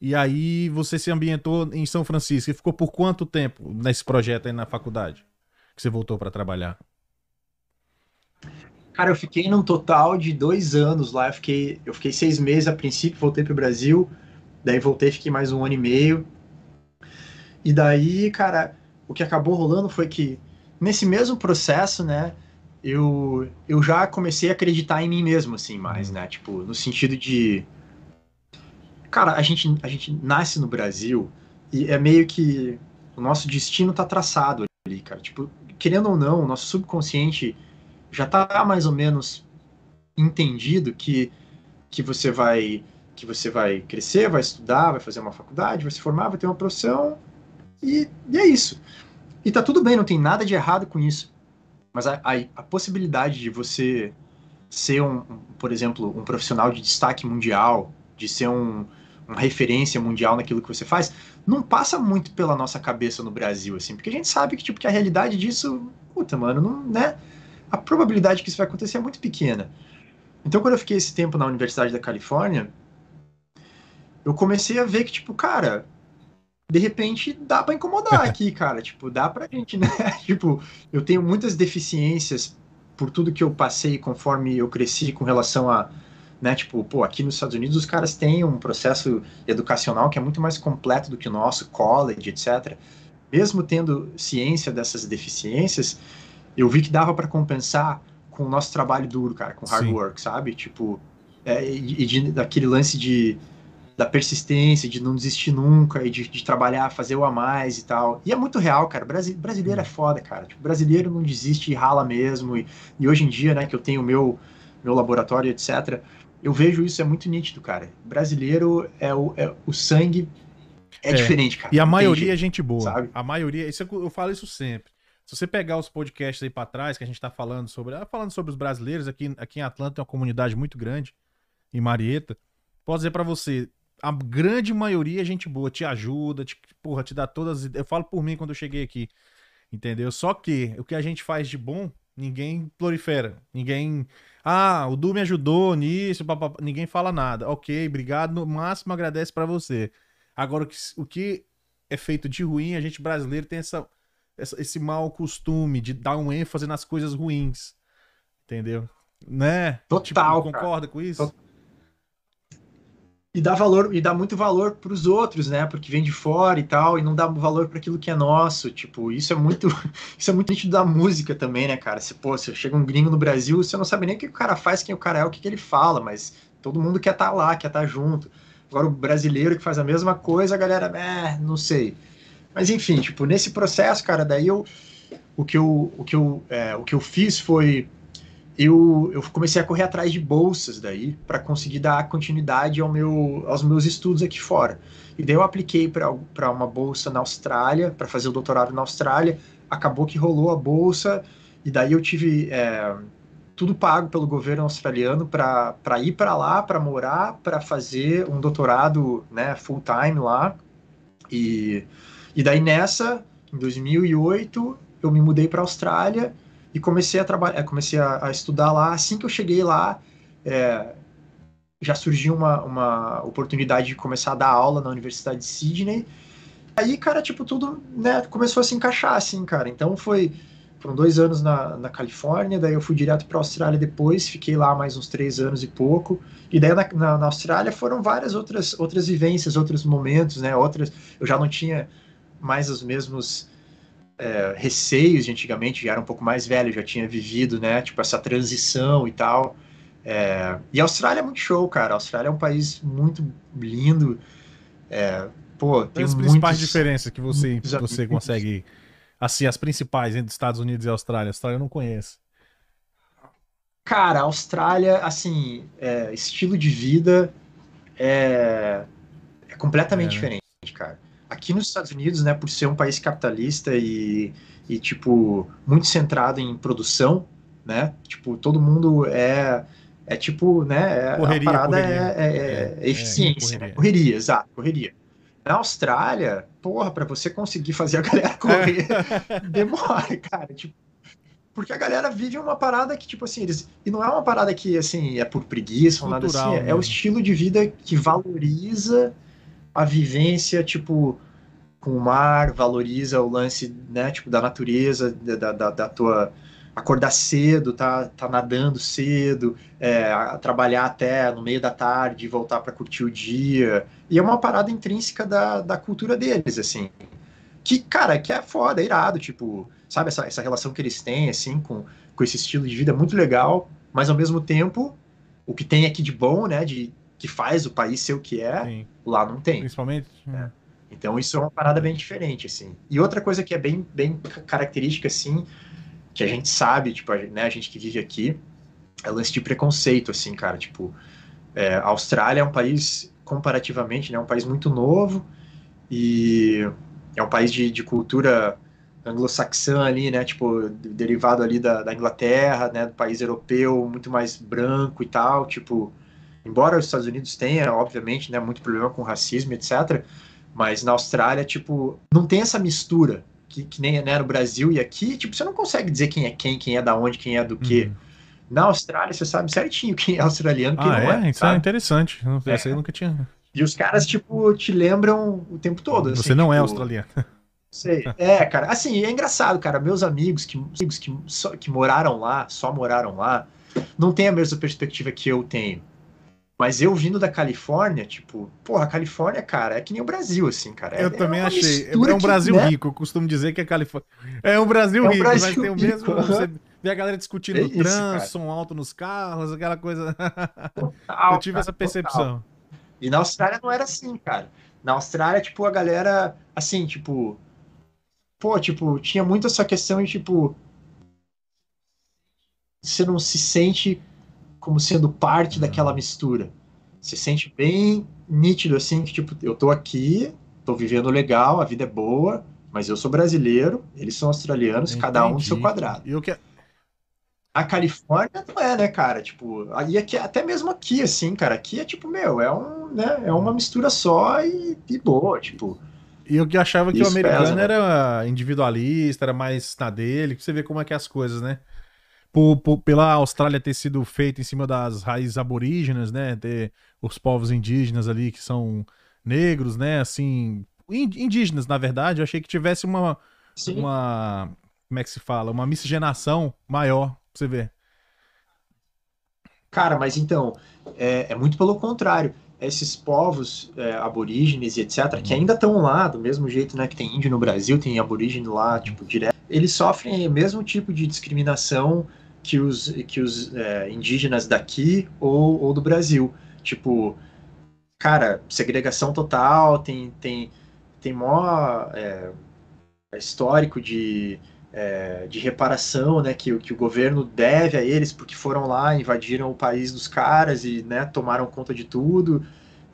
Speaker 2: E aí você se ambientou em São Francisco. E ficou por quanto tempo nesse projeto aí na faculdade? Que você voltou pra trabalhar?
Speaker 4: Cara, eu fiquei num total de dois anos lá. Eu fiquei, eu fiquei seis meses a princípio, voltei pro Brasil. Daí voltei, fiquei mais um ano e meio. E daí, cara, o que acabou rolando foi que nesse mesmo processo, né, eu, eu já comecei a acreditar em mim mesmo, assim, mais, né? Tipo, no sentido de. Cara, a gente, a gente nasce no Brasil e é meio que o nosso destino tá traçado ali, cara. Tipo, querendo ou não, o nosso subconsciente já tá mais ou menos entendido que, que você vai que você vai crescer, vai estudar, vai fazer uma faculdade, vai se formar, vai ter uma profissão e, e é isso. E tá tudo bem, não tem nada de errado com isso. Mas a, a, a possibilidade de você ser um, por exemplo, um profissional de destaque mundial, de ser um, uma referência mundial naquilo que você faz, não passa muito pela nossa cabeça no Brasil, assim, porque a gente sabe que, tipo, que a realidade disso, puta, mano, não, né? A probabilidade que isso vai acontecer é muito pequena. Então, quando eu fiquei esse tempo na Universidade da Califórnia, eu comecei a ver que, tipo, cara, de repente dá pra incomodar aqui, cara. Tipo, dá pra gente, né? tipo, eu tenho muitas deficiências por tudo que eu passei conforme eu cresci com relação a, né? Tipo, pô, aqui nos Estados Unidos os caras têm um processo educacional que é muito mais completo do que o nosso, college, etc. Mesmo tendo ciência dessas deficiências, eu vi que dava para compensar com o nosso trabalho duro, cara, com hard
Speaker 2: Sim.
Speaker 4: work, sabe? Tipo, é, e, e de, daquele lance de da persistência, de não desistir nunca, e de, de trabalhar, fazer o a mais e tal. E é muito real, cara. Brasi brasileiro é foda, cara. Tipo, brasileiro não desiste e rala mesmo. E, e hoje em dia, né, que eu tenho o meu, meu laboratório, etc., eu vejo isso, é muito nítido, cara. Brasileiro é o, é, o sangue é,
Speaker 2: É,
Speaker 4: diferente, cara.
Speaker 2: E a maioria é gente boa.
Speaker 4: sabe?
Speaker 2: A maioria, isso eu eu falo isso sempre. Se você pegar os podcasts aí pra trás, que a gente tá falando sobre, ah, falando sobre os brasileiros, aqui, aqui em Atlanta tem uma comunidade muito grande, em Marieta. Posso dizer pra você, a grande maioria é gente boa, te ajuda, te, porra, te dá todas as ideias. Eu falo por mim quando eu cheguei aqui, entendeu? Só que o que a gente faz de bom, ninguém prolifera. Ninguém. Ah, o Du me ajudou nisso, papapá. ninguém fala nada. Ok, obrigado, no máximo agradece pra você. Agora, o que, o que é feito de ruim, a gente brasileiro tem essa, essa- esse mau costume de dar um ênfase nas coisas ruins. Entendeu? Né?
Speaker 4: Total,
Speaker 2: Tipo,
Speaker 4: cara.
Speaker 2: concorda com isso?
Speaker 4: Total. E dá valor, e dá muito valor pros outros, né? Porque vem de fora e tal, e não dá valor para aquilo que é nosso. Tipo, isso é muito, isso é muito nítido da música também, né, cara? Se, pô, você chega um gringo no Brasil, você não sabe nem o que o cara faz, quem o cara é, o que, que ele fala, mas todo mundo quer estar lá, quer estar junto. Agora o brasileiro que faz a mesma coisa, a galera, é, não sei. Mas enfim, tipo, nesse processo, cara, daí eu o que eu, o que eu, é, o que eu fiz foi eu, eu comecei a correr atrás de bolsas daí para conseguir dar continuidade ao meu, aos meus estudos aqui fora. E daí eu apliquei para uma bolsa na Austrália, para fazer o doutorado na Austrália. Acabou que rolou a bolsa, e daí eu tive é, tudo pago pelo governo australiano para ir para lá, para morar, para fazer um doutorado né, full time lá. E, e daí nessa, em 2008, eu me mudei para a Austrália e comecei a trabalhar, comecei a, a, estudar lá. Assim que eu cheguei lá, é, já surgiu uma, uma oportunidade de começar a dar aula na Universidade de Sydney. Aí, cara, tipo, tudo né, começou a se encaixar, assim, cara. Então foi. Foram dois anos na, na Califórnia, daí eu fui direto para a Austrália depois, fiquei lá mais uns três anos e pouco. E daí na, na, na, Austrália foram várias outras, outras vivências, outros momentos, né? Outras. Eu já não tinha mais os mesmos é, receios de antigamente, já era um pouco mais velho, já tinha vivido, né, tipo, essa transição e tal. É, e a Austrália é muito show, cara. A Austrália é um país muito lindo. É, pô, tem
Speaker 2: as
Speaker 4: muitos,
Speaker 2: principais diferenças que você, você consegue. Assim, as principais entre Estados Unidos e Austrália. A Austrália eu não conheço.
Speaker 4: Cara, a Austrália, assim, é, estilo de vida é, é completamente
Speaker 2: É, né?
Speaker 4: diferente, cara. Aqui nos Estados Unidos, né, por ser um país capitalista e, e, tipo, muito centrado em produção, né? Tipo, todo mundo é, é tipo, né? É,
Speaker 2: Correria,
Speaker 4: a parada
Speaker 2: correria.
Speaker 4: É, é-
Speaker 2: É,
Speaker 4: é eficiência,
Speaker 2: é,
Speaker 4: né?
Speaker 2: correria.
Speaker 4: Correria, exato, correria. Na Austrália, porra, pra você conseguir fazer a galera correr, demora, cara. Tipo, porque a galera vive uma parada que, tipo assim, eles. E não é uma parada que, assim, é por preguiça ou nada assim. É, é o estilo de vida que valoriza a vivência, tipo, com o mar, valoriza o lance, né, tipo, da natureza, da, da, da tua. Acordar cedo, tá, tá nadando cedo, é, a- trabalhar até no meio da tarde, voltar para curtir o dia. E é uma parada intrínseca da, da cultura deles, assim que, cara, que é foda, é irado, tipo, sabe, essa, essa relação que eles têm, assim, com, com esse estilo de vida muito legal, mas ao mesmo tempo, o que tem aqui de bom, né, de que faz o país ser o que é,
Speaker 2: Sim.
Speaker 4: lá não tem.
Speaker 2: Principalmente.
Speaker 4: Então isso é uma parada bem diferente, assim. E outra coisa que é bem, bem ca- característica, assim, que a gente sabe, tipo, a, né, a gente que vive aqui, é o lance de preconceito, assim, cara, tipo, é, a Austrália é um país, comparativamente, né, um país muito novo e é um país de, de cultura anglo-saxã ali, né, tipo, de- derivado ali da, da Inglaterra, né, do país europeu, muito mais branco e tal, tipo, embora os Estados Unidos tenha, obviamente, né, muito problema com racismo, etc., mas na Austrália, tipo, não tem essa mistura que, que nem né, no Brasil e aqui, tipo, você não consegue dizer quem é quem, quem é da onde, quem é do quê.
Speaker 2: Uhum.
Speaker 4: Na Austrália, você sabe certinho quem é australiano, quem
Speaker 2: Ah,
Speaker 4: não
Speaker 2: é?
Speaker 4: é.
Speaker 2: Isso é interessante.
Speaker 4: É.
Speaker 2: Essa aí eu nunca tinha.
Speaker 4: E os caras, tipo, te lembram o tempo todo.
Speaker 2: Você
Speaker 4: assim,
Speaker 2: não é
Speaker 4: tipo,
Speaker 2: australiano.
Speaker 4: Sei. É, cara, assim, é engraçado, cara. Meus amigos que, amigos que, só, que moraram lá, só moraram lá, não tem a mesma perspectiva que eu tenho. Mas eu vindo da Califórnia, tipo, porra, a Califórnia, cara, é que nem o Brasil, assim, cara. É-
Speaker 2: Eu
Speaker 4: é
Speaker 2: também achei. É um
Speaker 4: que,
Speaker 2: Brasil
Speaker 4: né?
Speaker 2: rico. Eu costumo dizer que é Califórnia. É um Brasil
Speaker 4: É um
Speaker 2: rico,
Speaker 4: Brasil
Speaker 2: mas tem o mesmo. Você vê a galera discutindo
Speaker 4: É isso,
Speaker 2: trânsito,
Speaker 4: cara.
Speaker 2: som alto nos carros, aquela coisa.
Speaker 4: Total,
Speaker 2: eu tive
Speaker 4: cara,
Speaker 2: essa
Speaker 4: total.
Speaker 2: percepção.
Speaker 4: E na Austrália não era assim, cara. Na Austrália, tipo, a galera, assim, tipo. Pô, tipo, tinha muito essa questão de, tipo. Você não se sente como sendo parte daquela mistura. Você sente bem nítido assim que tipo, eu tô aqui, tô vivendo legal, a vida é boa, mas eu sou brasileiro, eles são australianos, cada um no seu
Speaker 2: Entendi.
Speaker 4: quadrado.
Speaker 2: E o que
Speaker 4: A Califórnia não é, né, cara? Tipo, aí aqui, até mesmo aqui, assim, cara, aqui é tipo, meu, é um, né, é uma mistura só e, e boa, tipo.
Speaker 2: E eu que achava que o
Speaker 4: Isso
Speaker 2: americano
Speaker 4: pesa, né?
Speaker 2: era individualista, era mais na dele, que você vê como é que é as coisas, né? Por, por- pela Austrália ter sido feita em cima das raízes aborígenas, né? Ter os povos indígenas ali que são negros, né? Assim, in- indígenas, na verdade, eu achei que tivesse uma,
Speaker 4: Sim.
Speaker 2: uma como é que se fala? Uma miscigenação maior, pra você ver.
Speaker 4: Cara, mas então, é, é muito pelo contrário. Esses povos é, aborígenes e etc., que ainda estão lá, do mesmo jeito né, que tem índio no Brasil, tem aborígene lá, tipo, direto, eles sofrem o mesmo tipo de discriminação que os, que os é, indígenas daqui ou, ou do Brasil. Tipo, cara, segregação total, tem, tem, tem maior é, histórico de, é, de reparação, né, que, que o governo deve a eles porque foram lá, invadiram o país dos caras e, né, tomaram conta de tudo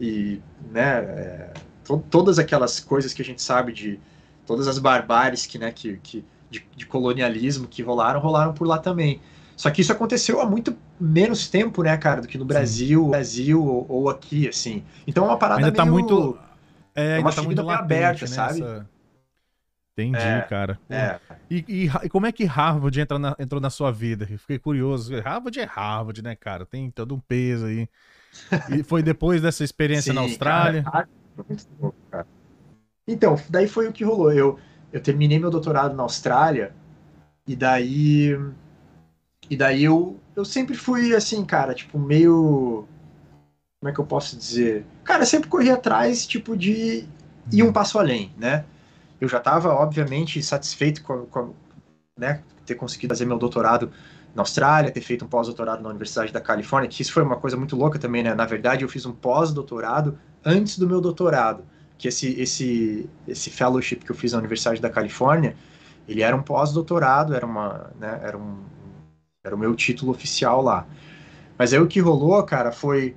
Speaker 4: e, né, é, to- todas aquelas coisas que a gente sabe de todas as barbáries que, né, que, que de, de colonialismo que rolaram, rolaram por lá também. Só que isso aconteceu há muito menos tempo, né, cara, do que no Brasil, Brasil ou, ou aqui, assim. Então é uma parada
Speaker 2: Ainda tá
Speaker 4: meio-
Speaker 2: muito. É, ainda
Speaker 4: uma
Speaker 2: tá muito latente,
Speaker 4: aberta,
Speaker 2: né,
Speaker 4: sabe?
Speaker 2: essa- Entendi,
Speaker 4: É,
Speaker 2: cara.
Speaker 4: É,
Speaker 2: E, e e como é que Harvard entra na- entrou na sua vida? Eu fiquei curioso. Harvard é Harvard, né, cara? Tem todo um peso aí. E foi depois dessa experiência na
Speaker 4: Sim,
Speaker 2: Austrália?
Speaker 4: cara, muito louco, cara. Então, daí foi o que rolou. Eu, eu terminei meu doutorado na Austrália e daí e daí eu, eu sempre fui assim, cara, tipo meio como é que eu posso dizer? Cara, eu sempre corri atrás, tipo de ir um passo além, né? Eu já estava obviamente satisfeito com, com né, ter conseguido fazer meu doutorado na Austrália, ter feito um pós-doutorado na Universidade da Califórnia, que isso foi uma coisa muito louca também, né? Na verdade, eu fiz um pós-doutorado antes do meu doutorado, que esse esse esse fellowship que eu fiz na Universidade da Califórnia, ele era um pós-doutorado, era uma, né, era um era o meu título oficial lá. Mas aí o que rolou, cara, foi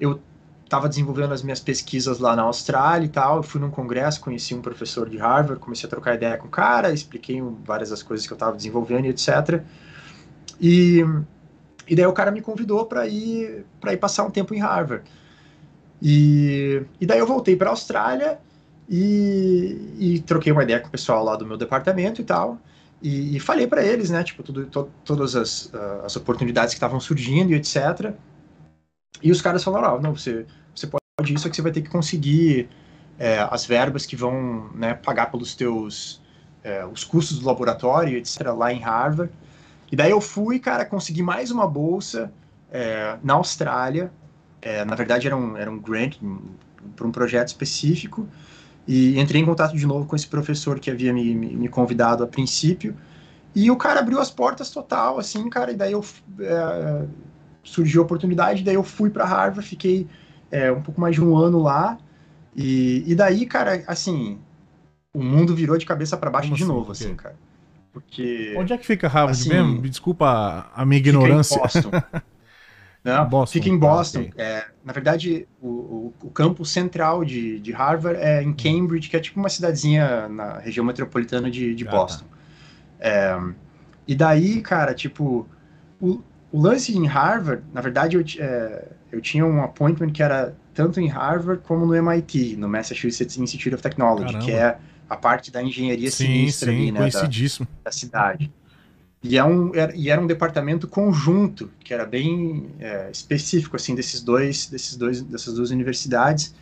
Speaker 4: eu estava desenvolvendo as minhas pesquisas lá na Austrália e tal, eu fui num congresso, conheci um professor de Harvard, comecei a trocar ideia com o cara, expliquei várias das coisas que eu estava desenvolvendo e etc. E, e daí o cara me convidou para ir ir passar um tempo em Harvard. E, e daí eu voltei para a Austrália e, e troquei uma ideia com o pessoal lá do meu departamento e tal. E, e falei para eles, né, tipo, tudo, to, todas as, ah, as oportunidades que estavam surgindo e etc. E os caras falaram, ó, não, você, você pode isso, é que você vai ter que conseguir é, as verbas que vão né, pagar pelos teus é, os custos do laboratório, etc., lá em Harvard. E daí eu fui, cara, consegui mais uma bolsa é, na Austrália. É, na verdade, era um, era um grant para um projeto específico. E entrei em contato de novo com esse professor que havia me, me, me convidado a princípio. E o cara abriu as portas total, assim, cara. E daí eu é, surgiu a oportunidade. Daí eu fui para Harvard, fiquei é, um pouco mais de um ano lá. E, e daí, cara, assim, o mundo virou de cabeça para baixo
Speaker 2: Como
Speaker 4: de
Speaker 2: assim?
Speaker 4: novo, assim, cara. Porque.
Speaker 2: Onde é que fica Harvard
Speaker 4: Assim,
Speaker 2: mesmo? Me desculpa a- minha
Speaker 4: Fica
Speaker 2: ignorância.
Speaker 4: em Boston. Não,
Speaker 2: Boston,
Speaker 4: fica em
Speaker 2: tá,
Speaker 4: Boston. É, na verdade, o, o, o campus central de, de Harvard é em Cambridge, que é tipo uma cidadezinha na região metropolitana de, de
Speaker 2: Ah,
Speaker 4: Boston. É, e daí, cara, tipo, o, o lance em Harvard, na verdade, eu, é, eu tinha um appointment que era tanto em Harvard como no MIT, no Massachusetts Institute of Technology,
Speaker 2: Caramba.
Speaker 4: que é a parte da engenharia
Speaker 2: Sim,
Speaker 4: sinistra
Speaker 2: sim,
Speaker 4: ali, né, da, da cidade. E, é um, era, e era um departamento conjunto, que era bem é, específico, assim, desses dois, desses dois, dessas duas universidades.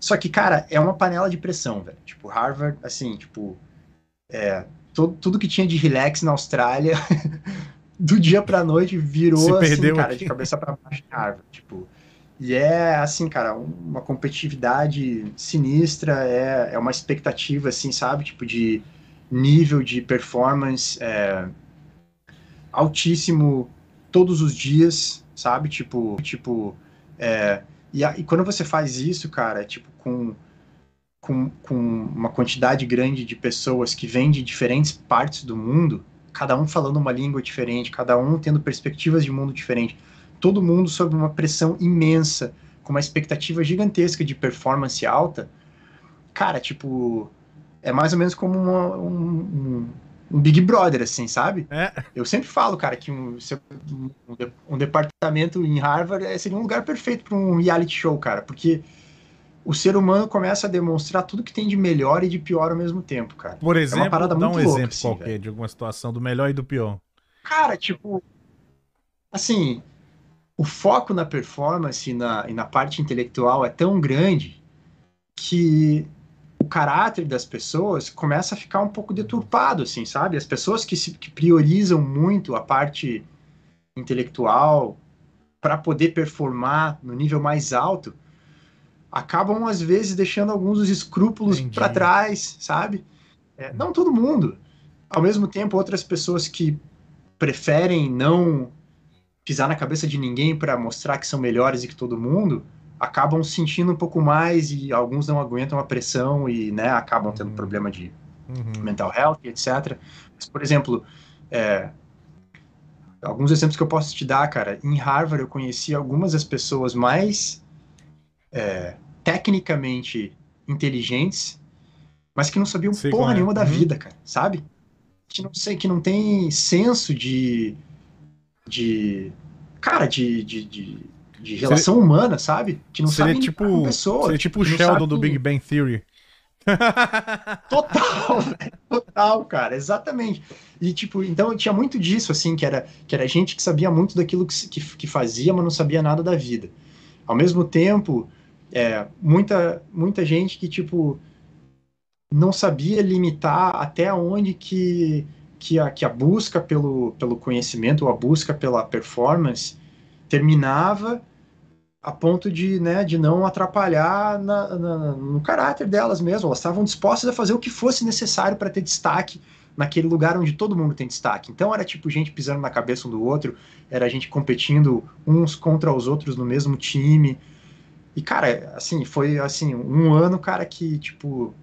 Speaker 4: Só que, cara, é uma panela de pressão, velho. Tipo, Harvard, assim, tipo, é, to, tudo que tinha de relax na Austrália, do dia pra noite, virou,
Speaker 2: Se
Speaker 4: assim,
Speaker 2: perdeu
Speaker 4: cara,
Speaker 2: aqui.
Speaker 4: de cabeça pra baixo em Harvard, tipo... E é, assim, cara, uma competitividade sinistra, é, é uma expectativa, assim, sabe? Tipo, de nível de performance é, altíssimo todos os dias, sabe? Tipo, tipo é, e, a- e quando você faz isso, cara, tipo, com, com, com uma quantidade grande de pessoas que vêm de diferentes partes do mundo, cada um falando uma língua diferente, cada um tendo perspectivas de mundo diferente, todo mundo sob uma pressão imensa, com uma expectativa gigantesca de performance alta, cara, tipo, é mais ou menos como uma, um, um, Big Brother, assim, sabe?
Speaker 2: É.
Speaker 4: Eu sempre falo, cara, que um, um, um departamento em Harvard é, seria um lugar perfeito para um reality show, cara, porque o ser humano começa a demonstrar tudo que tem de melhor e de pior ao mesmo tempo, cara.
Speaker 2: Por exemplo,
Speaker 4: é uma parada
Speaker 2: dá
Speaker 4: muito
Speaker 2: um
Speaker 4: louca,
Speaker 2: exemplo
Speaker 4: assim,
Speaker 2: qualquer
Speaker 4: velho.
Speaker 2: de alguma situação do melhor e do pior.
Speaker 4: Cara, tipo, assim, o foco na performance e na, e na parte intelectual é tão grande que caráter das pessoas começa a ficar um pouco deturpado, assim, sabe? As pessoas que, se, que priorizam muito a parte intelectual para poder performar no nível mais alto acabam às vezes deixando alguns dos escrúpulos para trás, sabe? É, não todo mundo. Ao mesmo tempo, outras pessoas que preferem não pisar na cabeça de ninguém para mostrar que são melhores e que todo mundo acabam sentindo um pouco mais e alguns não aguentam a pressão e né, acabam tendo
Speaker 2: Uhum.
Speaker 4: problema de
Speaker 2: Uhum.
Speaker 4: mental health, etc. Mas, por exemplo, é, alguns exemplos que eu posso te dar, cara. Em Harvard eu conheci algumas das pessoas mais é, tecnicamente inteligentes, mas que não sabiam
Speaker 2: Sei
Speaker 4: porra
Speaker 2: é.
Speaker 4: nenhuma da
Speaker 2: Uhum.
Speaker 4: vida, cara. Sabe? Que não sei, que não tem senso de, de, cara, de, de, de, de relação humana, sabe? Que não
Speaker 2: seria
Speaker 4: sabe
Speaker 2: tipo,
Speaker 4: com pessoas.
Speaker 2: seria tipo o Sheldon do Big Bang Theory.
Speaker 4: Total, total, cara, exatamente. E, tipo, então tinha muito disso, assim, que era, que era gente que sabia muito daquilo que, que, que fazia, mas não sabia nada da vida. Ao mesmo tempo, é, muita, muita gente que, tipo, não sabia limitar até onde que, que, a, que a busca pelo, pelo conhecimento ou a busca pela performance terminava a ponto de, né, de não atrapalhar na, na- no caráter delas mesmo. Elas estavam dispostas a fazer o que fosse necessário para ter destaque naquele lugar onde todo mundo tem destaque. Então era tipo gente pisando na cabeça um do outro, era gente competindo uns contra os outros no mesmo time. E cara, assim, foi assim, um ano, cara, que tipo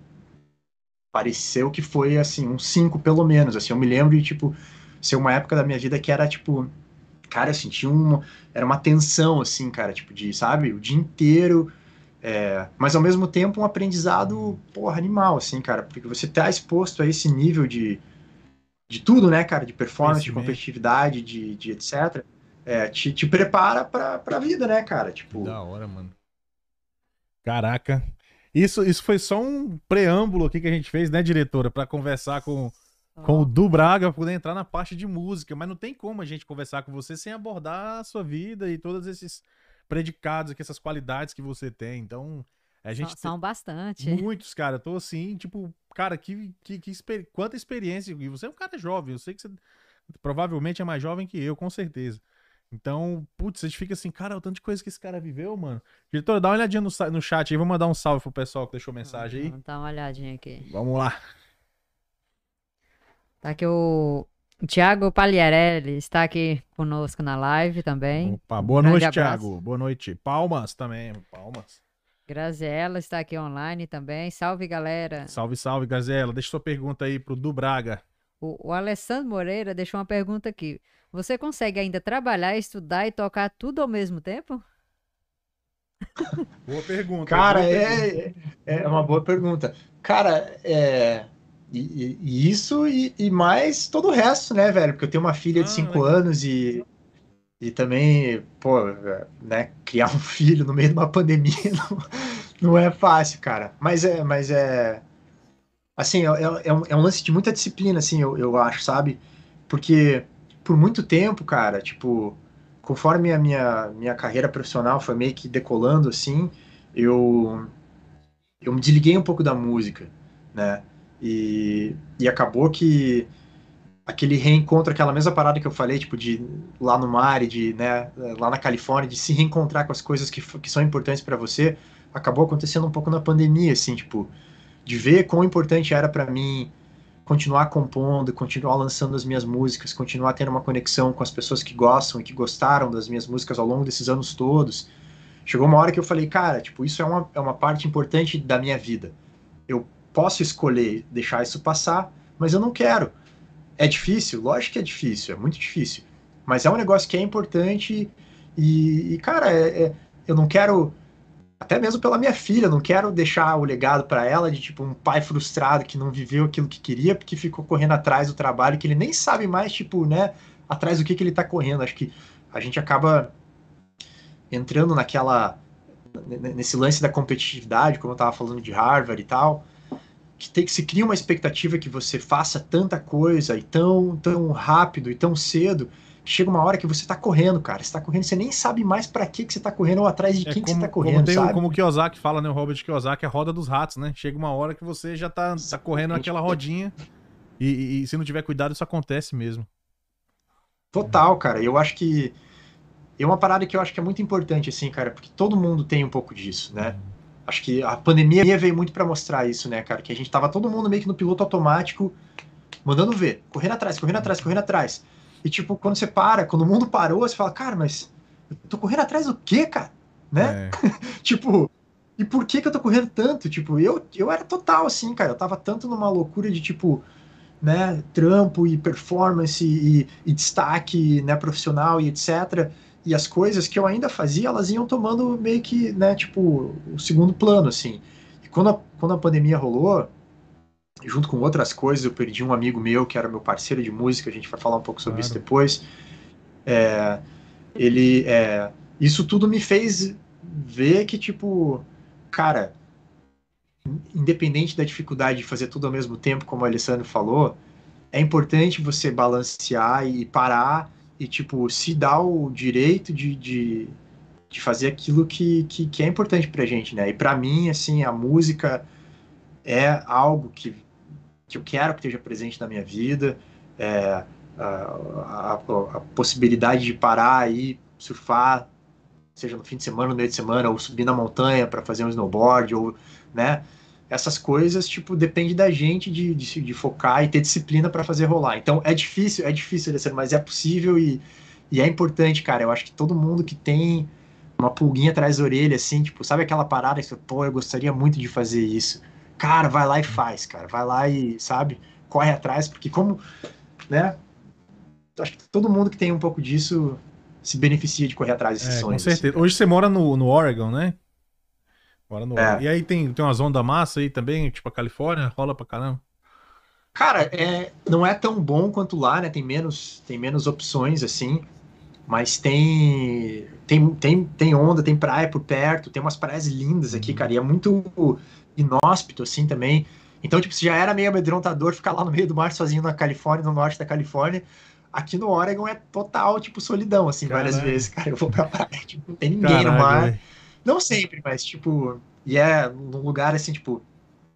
Speaker 4: pareceu que foi assim, um cinco pelo menos, assim, eu me lembro de tipo ser uma época da minha vida que era tipo cara, eu senti um era uma tensão assim, cara, tipo de, sabe, o dia inteiro é, mas ao mesmo tempo um aprendizado, porra, animal, assim, cara, porque você tá exposto a esse nível de, de tudo, né, cara, de performance, de competitividade, de, de etc. É, te, te prepara pra, pra vida, né, cara? Tipo,
Speaker 2: Da hora, mano. Caraca. Isso, isso foi só um preâmbulo aqui que a gente fez, né, diretora? Pra conversar com, com o Du Braga, poder entrar na parte de música. Mas não tem como a gente conversar com você sem abordar a sua vida e todos esses predicados aqui, essas qualidades que você tem. Então, a gente
Speaker 3: São, são bastante.
Speaker 2: muitos, cara. Eu tô assim, tipo, cara, que, que, que exper- quanta experiência. E você é um cara jovem, eu sei que você provavelmente é mais jovem que eu, com certeza. Então, putz, a gente fica assim, cara, o tanto de coisa que esse cara viveu, mano. Diretora, dá uma olhadinha no, no chat aí, vou mandar um salve pro pessoal que deixou mensagem aí.
Speaker 3: Vamos dar uma olhadinha aqui.
Speaker 2: Vamos lá.
Speaker 3: Tá aqui o Tiago Pagliarelli está aqui conosco na live também.
Speaker 2: Opa, boa
Speaker 3: Grande
Speaker 2: noite. Thiago. Boa noite. Palmas também, palmas.
Speaker 3: Graziela está aqui online também. Salve, galera.
Speaker 2: Salve, salve, Gazela. Deixa sua pergunta aí pro Du Braga.
Speaker 3: O, o Alessandro Moreira deixou uma pergunta aqui. Você consegue ainda trabalhar, estudar e tocar tudo ao mesmo tempo?
Speaker 2: Boa pergunta.
Speaker 4: Cara,
Speaker 2: boa pergunta.
Speaker 4: é, é uma boa pergunta. Cara, é. E, e- isso e, e mais todo o resto, né, velho? Porque eu tenho uma filha de
Speaker 2: Ah,
Speaker 4: 5
Speaker 2: legal.
Speaker 4: anos e, e também, pô, né, criar um filho no meio de uma pandemia não, não é fácil, cara. Mas é, mas é. Assim, é, é, um, é um lance de muita disciplina, assim, eu, eu acho, sabe? Porque por muito tempo, cara, tipo, conforme a minha, minha carreira profissional foi meio que decolando, assim, eu, eu me desliguei um pouco da música, né? E, e acabou que aquele reencontro, aquela mesma parada que eu falei, tipo, de lá no mar e de, né, lá na Califórnia, de se reencontrar com as coisas que, que são importantes para você, acabou acontecendo um pouco na pandemia, assim, tipo, de ver quão importante era para mim continuar compondo, continuar lançando as minhas músicas, continuar tendo uma conexão com as pessoas que gostam e que gostaram das minhas músicas ao longo desses anos todos. Chegou uma hora que eu falei, cara, tipo, isso é uma, é uma parte importante da minha vida. Eu posso escolher deixar isso passar, mas eu não quero. É difícil? Lógico que é difícil, é muito difícil. Mas é um negócio que é importante E, e cara, é, é, eu não quero, até mesmo pela minha filha, não quero deixar o legado para ela de tipo um pai frustrado que não viveu aquilo que queria porque ficou correndo atrás do trabalho que ele nem sabe mais, tipo, né, atrás do que, que ele tá correndo. Acho que a gente acaba entrando naquela nesse lance da competitividade, como eu estava falando de Harvard e tal, que tem que se cria uma expectativa que você faça tanta coisa e tão tão rápido e tão cedo que chega uma hora que você está correndo, cara. Você tá correndo, você nem sabe mais para que que você está correndo ou atrás de
Speaker 2: É
Speaker 4: quem que
Speaker 2: como,
Speaker 4: você tá
Speaker 2: como,
Speaker 4: correndo,
Speaker 2: tem o-
Speaker 4: sabe?
Speaker 2: como o Kiyosaki fala, né? O Robert Kiyosaki é a roda dos ratos, né? Chega uma hora que você já tá, tá correndo
Speaker 4: Exatamente.
Speaker 2: aquela rodinha e, e- e se não tiver cuidado, isso acontece mesmo.
Speaker 4: Total, cara. Eu acho que é uma parada que eu acho que é muito importante, assim, cara, porque todo mundo tem um pouco disso, né? Acho que a pandemia veio muito pra mostrar isso, né, cara? Que a gente tava todo mundo meio que no piloto automático, mandando ver, correndo atrás, correndo atrás, correndo atrás. E, tipo, quando você para, quando o mundo parou, você fala, cara, mas eu tô correndo atrás do quê, cara? Né?
Speaker 2: É.
Speaker 4: Tipo, e por que que eu tô correndo tanto? Tipo, eu, eu era total assim, cara. Eu tava tanto numa loucura de, tipo, né, trampo e performance e, e destaque, né, profissional e etc. E as coisas que eu ainda fazia, elas iam tomando meio que, né, tipo, o segundo plano, assim. E quando a, quando a pandemia rolou, junto com outras coisas, eu perdi um amigo meu que era meu parceiro de música, a gente vai falar um pouco sobre
Speaker 2: Claro.
Speaker 4: isso depois. É, ele, é, isso tudo me fez ver que, tipo, cara, independente da dificuldade de fazer tudo ao mesmo tempo, como o Alessandro falou, é importante você balancear e parar e, tipo, se dar o direito de, de, de fazer aquilo que, que, que é importante pra gente, né? E pra mim, assim, a música é algo que, que eu quero que esteja presente na minha vida, é, a, a, a possibilidade de parar aí, surfar, seja no fim de semana, no meio de semana, ou subir na montanha para fazer um snowboard, ou, né? Essas coisas, tipo, depende da gente de, de, de focar e ter disciplina para fazer rolar. Então, é difícil, é difícil, Alessandro, mas é possível e, e é importante, cara. Eu acho que todo mundo que tem uma pulguinha atrás da orelha, assim, tipo, sabe aquela parada que você, pô, eu gostaria muito de fazer isso. Cara, vai lá e faz, cara. Vai lá e, sabe, corre atrás, porque como, né? Acho que todo mundo que tem um pouco disso se beneficia de correr atrás desses
Speaker 2: É, com
Speaker 4: sonhos.
Speaker 2: certeza.
Speaker 4: assim.
Speaker 2: Hoje você mora no, no Oregon, né? Mora no
Speaker 4: É.
Speaker 2: E aí tem, tem uma zona da massa aí também, tipo a Califórnia, rola pra caramba.
Speaker 4: Cara, é, não é tão bom quanto lá, né? Tem menos, tem menos opções, assim. Mas tem, tem, tem, tem onda, tem praia por perto, tem umas praias lindas aqui, cara. E é muito inóspito, assim, também. Então, tipo, se já era meio amedrontador ficar lá no meio do mar sozinho na Califórnia, no norte da Califórnia, aqui no Oregon é total, tipo, solidão, assim, várias
Speaker 2: Caralho.
Speaker 4: vezes, cara. Eu vou pra praia, tipo, não tem ninguém no
Speaker 2: Caralho,
Speaker 4: mar. Não sempre, mas tipo, e é num lugar assim, tipo,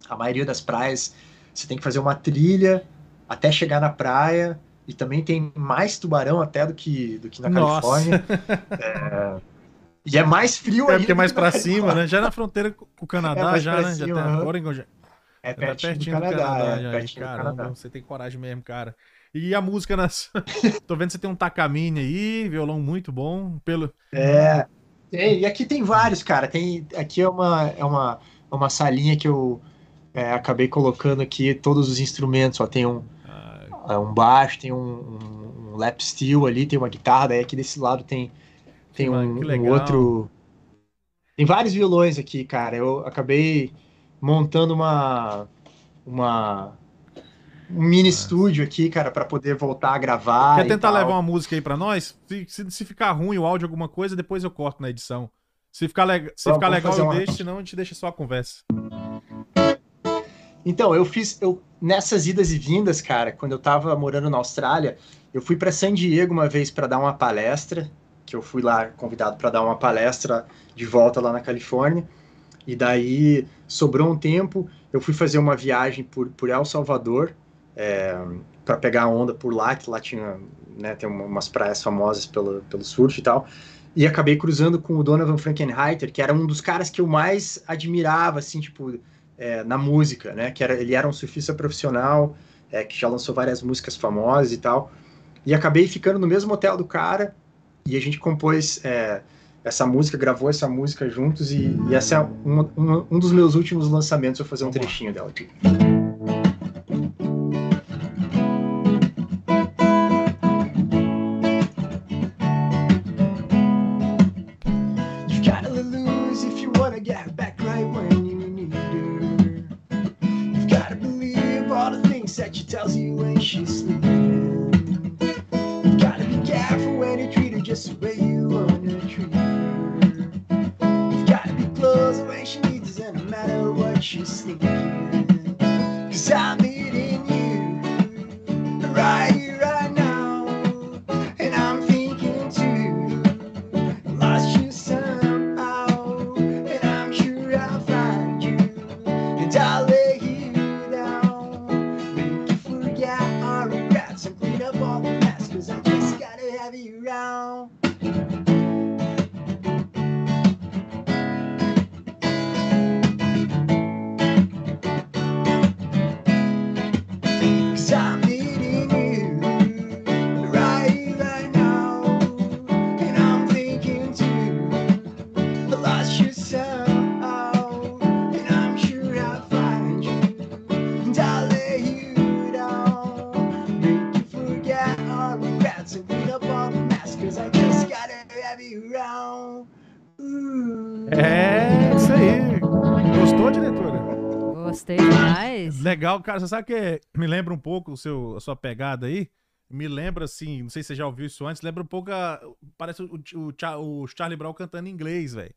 Speaker 4: a maioria das praias você tem que fazer uma trilha até chegar na praia e também tem mais tubarão até do que, do que na
Speaker 2: Nossa.
Speaker 4: Califórnia. É, e é mais frio
Speaker 2: É
Speaker 4: ainda.
Speaker 2: porque é mais
Speaker 4: do que na
Speaker 2: pra cima, né? Já na fronteira com o Canadá,
Speaker 4: É mais
Speaker 2: já, né? Já
Speaker 4: cima,
Speaker 2: tá. Oregon já,
Speaker 4: É
Speaker 2: já tá
Speaker 4: pertinho,
Speaker 2: pertinho
Speaker 4: do Canadá, é,
Speaker 2: já.
Speaker 4: pertinho do
Speaker 2: Caramba,
Speaker 4: Canadá.
Speaker 2: você tem coragem mesmo, cara. E a música nas. Tô vendo que você tem um Takamine aí, violão muito bom. Pelo...
Speaker 4: É, tem, e aqui tem vários, cara. Tem, aqui é uma, é uma, uma salinha que eu é, acabei colocando aqui todos os instrumentos. Ó, tem um,
Speaker 2: Ah,
Speaker 4: é, um baixo, tem um, um, um lap steel ali, tem uma guitarra, daí aqui desse lado tem, tem
Speaker 2: Que
Speaker 4: um, um outro. Tem vários violões aqui, cara. Eu acabei montando uma. uma um mini estúdio aqui, cara, para poder voltar a gravar.
Speaker 2: Quer
Speaker 4: e
Speaker 2: tentar
Speaker 4: tal.
Speaker 2: levar uma música aí pra nós? Se, se, se ficar ruim o áudio, alguma coisa, depois eu corto na edição. Se ficar, leg... se
Speaker 4: Vamos-
Speaker 2: ficar legal, eu
Speaker 4: uma-
Speaker 2: deixo, senão a gente deixa só a conversa.
Speaker 4: Então, eu fiz. Eu, nessas idas e vindas, cara, quando eu tava morando na Austrália, eu fui para San Diego uma vez para dar uma palestra, que eu fui lá convidado para dar uma palestra de volta lá na Califórnia. E daí sobrou um tempo, eu fui fazer uma viagem por, por El Salvador para pegar a onda por lá, que lá tinha, né, tem uma- umas praias famosas pelo, pelo surf e tal. E acabei cruzando com o Donovan Frankenheiter, que era um dos caras que eu mais admirava, assim, tipo, é, na música, né? Que era, ele era um surfista profissional, é, que já lançou várias músicas famosas e tal. E acabei ficando no mesmo hotel do cara e a gente compôs é, essa música, gravou essa música juntos e, e essa é um, um, um dos meus últimos lançamentos. Eu vou fazer um trechinho dela aqui.
Speaker 2: Legal, cara. Você sabe que me lembra um pouco o seu, a sua pegada aí? Me lembra, assim, não sei se você já ouviu isso antes, lembra um pouco a, Parece o, o, o Charlie Brown cantando em inglês, velho.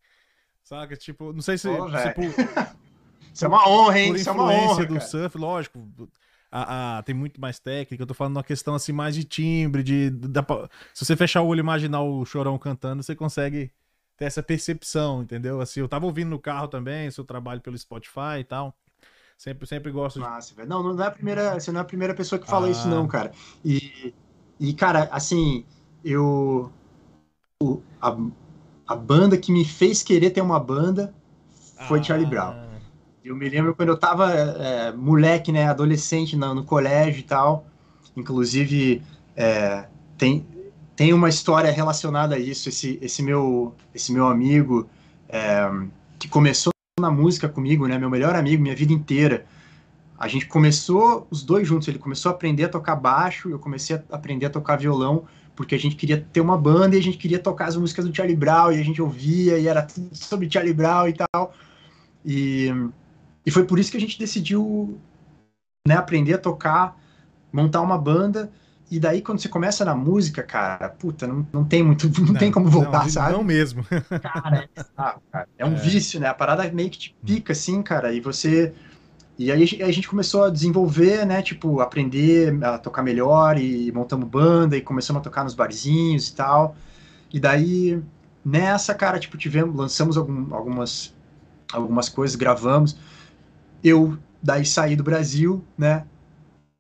Speaker 2: Saca? Tipo, não sei se,
Speaker 4: Ô,
Speaker 2: se por,
Speaker 4: Isso é uma honra, hein?
Speaker 2: por
Speaker 4: Isso é uma
Speaker 2: influência
Speaker 4: honra.
Speaker 2: do
Speaker 4: cara.
Speaker 2: surf, lógico. a- a- tem muito mais técnica. Eu tô falando uma questão assim mais de timbre, de. pra- se você fechar o olho e imaginar o chorão cantando, você consegue ter essa percepção, entendeu? Assim, eu tava ouvindo no carro também, seu trabalho pelo Spotify e tal. Sempre, sempre gosto de.
Speaker 4: Massa, velho. Não, não é a primeira, você não é a primeira pessoa que fala
Speaker 2: Ah.
Speaker 4: isso, não, cara. E, e cara, assim, eu. o- a, a banda que me fez querer ter uma banda foi Charlie Brown.
Speaker 2: Ah,
Speaker 4: Eu me lembro quando eu tava é, moleque, né, adolescente no, no colégio e tal. Inclusive, é, tem, tem uma história relacionada a isso. Esse, esse, meu, esse meu amigo é, que começou na música comigo, né, meu melhor amigo, minha vida inteira. A gente começou os dois juntos. Ele começou a aprender a tocar baixo, eu comecei a aprender a tocar violão, porque a gente queria ter uma banda e a gente queria tocar as músicas do Charlie Brown e a gente ouvia e era tudo sobre Charlie Brown e tal. E e foi por isso que a gente decidiu né, aprender a tocar, montar uma banda. E daí, quando você começa na música, cara, puta, não, não tem muito, não, tem como voltar,
Speaker 2: não,
Speaker 4: sabe?
Speaker 2: Não mesmo.
Speaker 4: Cara, é, bizarro, cara. é um
Speaker 2: É.
Speaker 4: vício, né? A parada meio que te pica, assim, cara. E você. E aí a gente começou a desenvolver, né? Tipo, aprender a tocar melhor e montamos banda e começamos a tocar nos barzinhos e tal. E daí, nessa, cara, tipo, tivemos, lançamos algum- algumas, algumas coisas, gravamos. Eu daí saí do Brasil, né?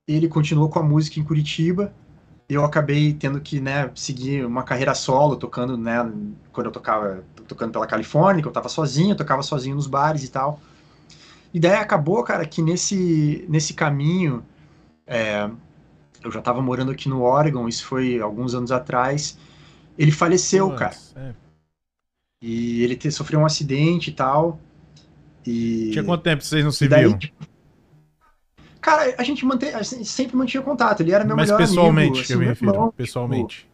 Speaker 4: Ele continuou com a música em Curitiba. Eu acabei tendo que, né, seguir uma carreira solo, tocando, né, quando eu tocava, tocando pela Califórnia, que eu tava sozinho, eu tocava sozinho nos bares e tal. E daí acabou, cara, que nesse, nesse caminho, é, eu já tava morando aqui no Oregon, isso foi alguns anos atrás, ele faleceu,
Speaker 2: Putz,
Speaker 4: cara.
Speaker 2: é.
Speaker 4: E ele te- sofreu um acidente e tal. E...
Speaker 2: Tinha quanto tempo vocês não se
Speaker 4: daí,
Speaker 2: viam?
Speaker 4: tipo, Cara, a gente mantém, a gente sempre mantinha contato. Ele era meu
Speaker 2: Mas
Speaker 4: melhor
Speaker 2: pessoalmente,
Speaker 4: amigo.
Speaker 2: que eu
Speaker 4: assim,
Speaker 2: me
Speaker 4: meu
Speaker 2: refiro.
Speaker 4: irmão.
Speaker 2: pessoalmente.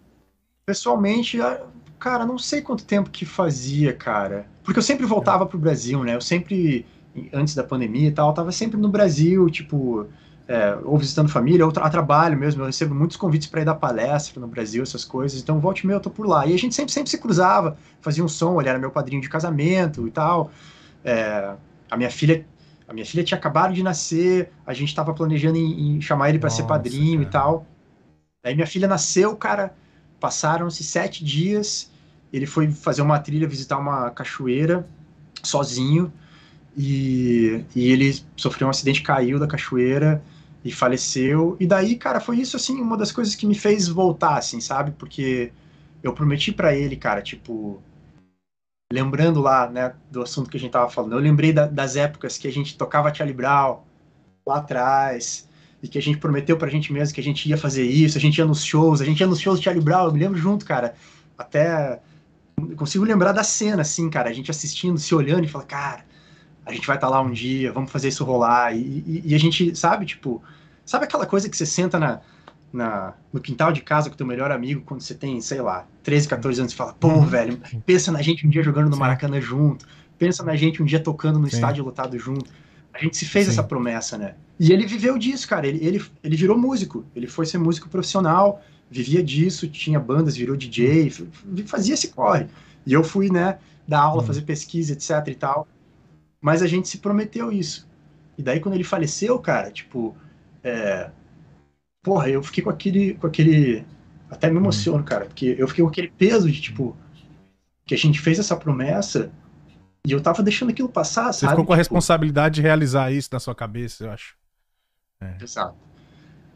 Speaker 4: Pessoalmente, a- cara, não sei quanto tempo que fazia, cara. Porque eu sempre voltava pro Brasil, né? Eu sempre, antes da pandemia e tal, eu tava sempre no Brasil, tipo, é, ou visitando família, ou tra- a trabalho mesmo. Eu recebo muitos convites para ir dar palestra no Brasil, essas coisas. Então, volte e meia eu tô por lá. E a gente sempre, sempre se cruzava, fazia um som. Ele era meu padrinho de casamento e tal. É, a minha filha. A minha filha tinha acabado de nascer, a gente tava planejando em, em chamar ele para ser padrinho e
Speaker 2: cara.
Speaker 4: tal. Aí minha filha nasceu, cara, passaram-se sete dias, ele foi fazer uma trilha, visitar uma cachoeira, sozinho, e, e ele sofreu um acidente, caiu da cachoeira e faleceu. E daí, cara, foi isso, assim, uma das coisas que me fez voltar, assim, sabe? Porque eu prometi pra ele, cara, tipo, lembrando lá, né, do assunto que a gente tava falando, eu lembrei da- das épocas que a gente tocava Charlie Brown lá atrás, e que a gente prometeu pra gente mesmo que a gente ia fazer isso, a gente ia nos shows, a gente ia nos shows de Charlie Brown, eu me lembro junto, cara, até consigo lembrar da cena, assim, cara, a gente assistindo, se olhando e falar, cara, a gente vai estar lá um dia, vamos fazer isso rolar, e, e- e a gente, sabe, tipo, sabe aquela coisa que você senta na, na, no quintal de casa com teu melhor amigo quando você tem, sei lá, 13, 14 anos e fala, pô, velho, pensa na gente um dia jogando no
Speaker 2: Sim.
Speaker 4: Maracanã junto, pensa na gente um dia tocando no
Speaker 2: Sim.
Speaker 4: estádio lotado junto. A gente se fez
Speaker 2: Sim.
Speaker 4: essa promessa, né? E ele viveu disso, cara. Ele, ele, ele virou músico. Ele foi ser músico profissional. vivia disso, tinha bandas, virou DJ, fazia esse corre. E eu fui, né, dar aula, hum. fazer pesquisa, etc e tal. Mas a gente se prometeu isso. E daí quando ele faleceu, cara, tipo, é... porra, eu fiquei com aquele, com aquele, até me hum. emociono, cara, porque eu fiquei com aquele peso de tipo que a gente fez essa promessa e eu tava deixando aquilo passar,
Speaker 2: Você sabe? ficou com a tipo... responsabilidade de realizar isso na sua cabeça, eu acho.
Speaker 4: É. Exato.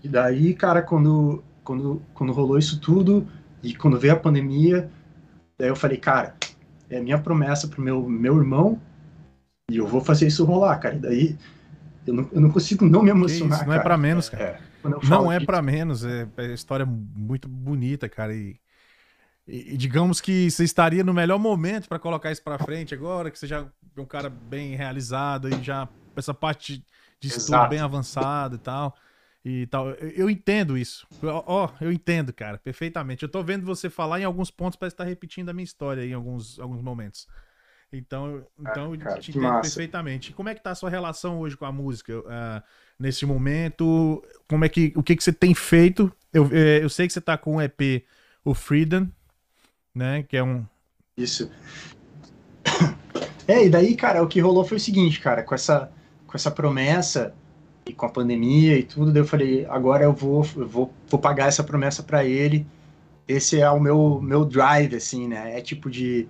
Speaker 4: E daí, cara, quando, quando, quando rolou isso tudo e quando veio a pandemia, daí eu falei, cara, é minha promessa pro meu, meu irmão e eu vou fazer isso rolar, cara. E daí eu não, eu não consigo não me emocionar.
Speaker 2: Isso, não
Speaker 4: cara.
Speaker 2: é para menos, cara. É, não é para menos, é, é história muito bonita, cara. E e, digamos que você estaria no melhor momento para colocar isso para frente agora, que você já é um cara bem realizado e já essa parte de estudo Exato. bem avançada e tal. E tal. Eu entendo isso. Ó, oh, eu entendo, cara, perfeitamente. Eu tô vendo você falar em alguns pontos para estar repetindo a minha história em alguns, alguns momentos. Então, então ah, cara, eu te entendo massa. perfeitamente. Como é que tá a sua relação hoje com a música? Uh, nesse momento, como é que o que que você tem feito? Eu, eh, eu sei que você tá com o EP, o Freedom, né? Que é um.
Speaker 4: Isso. É, e daí, cara, o que rolou foi o seguinte, cara, com essa, com essa promessa e com a pandemia e tudo, daí eu falei, agora eu vou, eu vou, vou pagar essa promessa para ele. Esse é o meu, meu drive, assim, né? É tipo de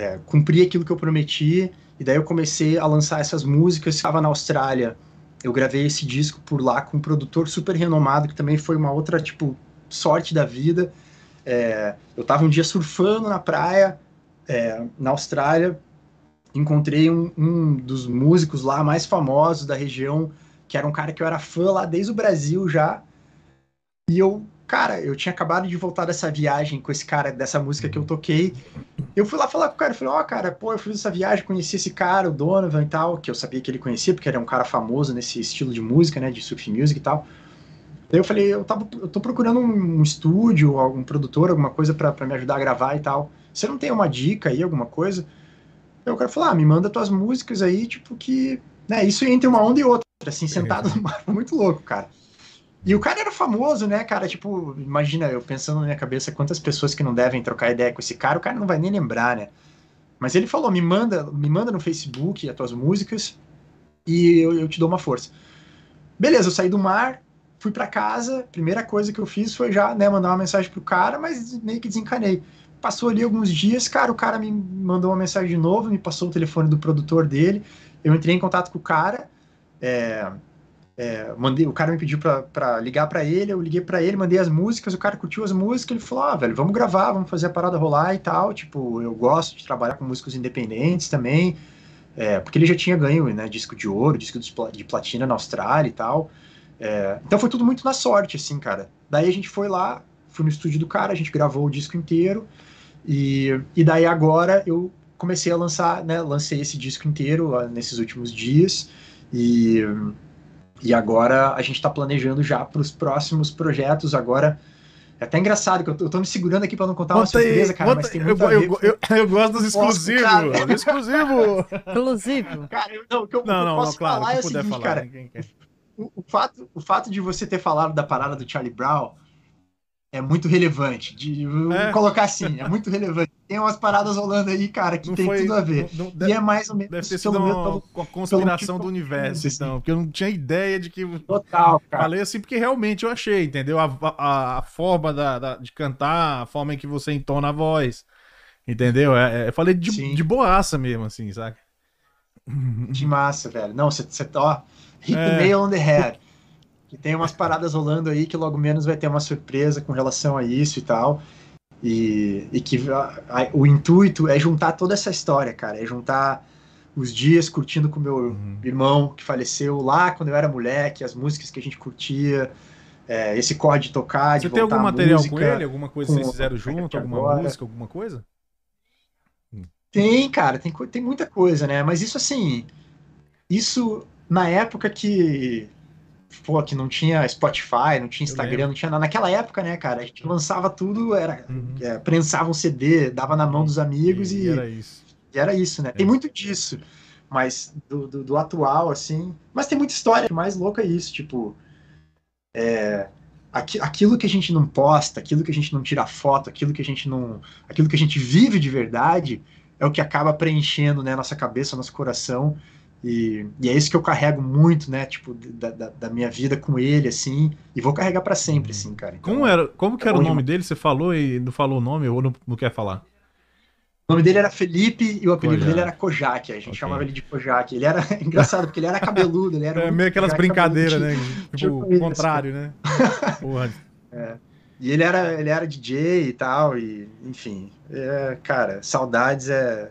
Speaker 4: é, cumprir aquilo que eu prometi. E daí eu comecei a lançar essas músicas. Estava na Austrália, eu gravei esse disco por lá com um produtor super renomado, que também foi uma outra, tipo, sorte da vida. É, eu estava um dia surfando na praia, é, na Austrália, encontrei um, um, dos músicos lá mais famosos da região, que era um cara que eu era fã lá desde o Brasil já. E eu, cara, eu tinha acabado de voltar dessa viagem com esse cara, dessa música que eu toquei. Eu fui lá falar com o cara, falei, ó, oh, cara, pô, eu fiz essa viagem, conheci esse cara, o Donovan e tal, que eu sabia que ele conhecia, porque ele é um cara famoso nesse estilo de música, né, de surf music e tal. Daí eu falei, eu, tava, eu tô procurando um, estúdio, algum produtor, alguma coisa para me ajudar a gravar e tal. Você não tem uma dica aí, alguma coisa? Aí o cara falou, ah, me manda tuas músicas aí, tipo que... Né, isso entre uma onda e outra, assim, sentado no mar. Muito louco, cara. E o cara era famoso, né, cara? Tipo, imagina, eu pensando na minha cabeça quantas pessoas que não devem trocar ideia com esse cara, o cara não vai nem lembrar, né? Mas ele falou, me manda, me manda no Facebook as tuas músicas e eu, eu te dou uma força. Beleza, eu saí do mar, fui para casa, primeira coisa que eu fiz foi já, né, mandar uma mensagem pro cara, mas meio que desencanei. Passou ali alguns dias, cara, o cara me mandou uma mensagem de novo, me passou o telefone do produtor dele, eu entrei em contato com o cara, é, é, mandei, o cara me pediu para ligar para ele, eu liguei para ele, mandei as músicas, o cara curtiu as músicas, ele falou, ah, velho, vamos gravar, vamos fazer a parada rolar e tal, tipo, eu gosto de trabalhar com músicos independentes também, é, porque ele já tinha ganho, né, disco de ouro, disco de platina na Austrália e tal, é, então foi tudo muito na sorte, assim, cara. Daí a gente foi lá, fui no estúdio do cara, a gente gravou o disco inteiro. E, e daí agora eu comecei a lançar, né? Lancei esse disco inteiro uh, nesses últimos dias. E, e agora a gente está planejando já para os próximos projetos. Agora é até engraçado que eu tô, eu tô me segurando aqui para não contar uma surpresa, cara, mas tem muito eu,
Speaker 2: eu, eu, eu, gosto dos exclusivos. Exclusivo!
Speaker 3: Exclusivo.
Speaker 4: Cara, eu, não, o que eu, não, não, posso não, claro, falar é o seguinte, falar, cara o, fato, o fato de você ter falado da parada do Charlie Brown é muito relevante. De é. colocar assim, é muito relevante. Tem umas paradas rolando aí, cara, que não tem foi, tudo a ver. Não, não, e é mais ou menos.
Speaker 2: Deve ter sido uma, uma conspiração do universo, então. Porque eu não tinha ideia de que.
Speaker 4: Total, cara.
Speaker 2: Falei assim, porque realmente eu achei, entendeu? A, a, a forma da, da, de cantar, a forma em que você entona a voz. Entendeu? É, é, eu falei de, de boaça mesmo, assim, sabe?
Speaker 4: De massa, velho. Não, você, ó, hit é. nail on the head. Que tem umas paradas rolando aí que logo menos vai ter uma surpresa com relação a isso e tal. E, e que a, a, o intuito é juntar toda essa história, cara. É juntar os dias curtindo com meu uhum. irmão que faleceu lá quando eu era moleque, as músicas que a gente curtia, é, esse corre de tocar,
Speaker 2: Você
Speaker 4: de
Speaker 2: tem algum material com ele? Alguma coisa que vocês fizeram junto? Alguma agora. música, alguma coisa?
Speaker 4: Tem, cara, tem, tem muita coisa, né? Mas isso assim, isso na época que pô, que não tinha Spotify, não tinha Instagram, não tinha nada. Naquela época, né, cara, a gente lançava tudo, era uhum. é, prensava um CD, dava na mão dos amigos e,
Speaker 2: e era isso.
Speaker 4: E era isso, né? É. Tem muito disso, mas do, do, do, atual, assim. Mas tem muita história. O mais louco é isso, tipo. É, aqui, aquilo que a gente não posta, aquilo que a gente não tira foto, aquilo que a gente não. aquilo que a gente vive de verdade é o que acaba preenchendo né, nossa cabeça, nosso coração. E, e é isso que eu carrego muito, né? Tipo, da, da, da minha vida com ele, assim. E vou carregar para sempre, assim, cara.
Speaker 2: Então, como, era, como que era o nome dele? Você falou e não falou o nome ou não, não quer falar?
Speaker 4: O nome dele era Felipe e o apelido Kojak. dele era Kojak. A gente okay. chamava ele de Kojak. Ele era engraçado, porque ele era cabeludo. Ele era
Speaker 2: é meio aquelas brincadeiras, né? Tipo, o contrário, né?
Speaker 4: Porra. É. E ele era, ele era DJ e tal, e enfim. É, cara, saudades é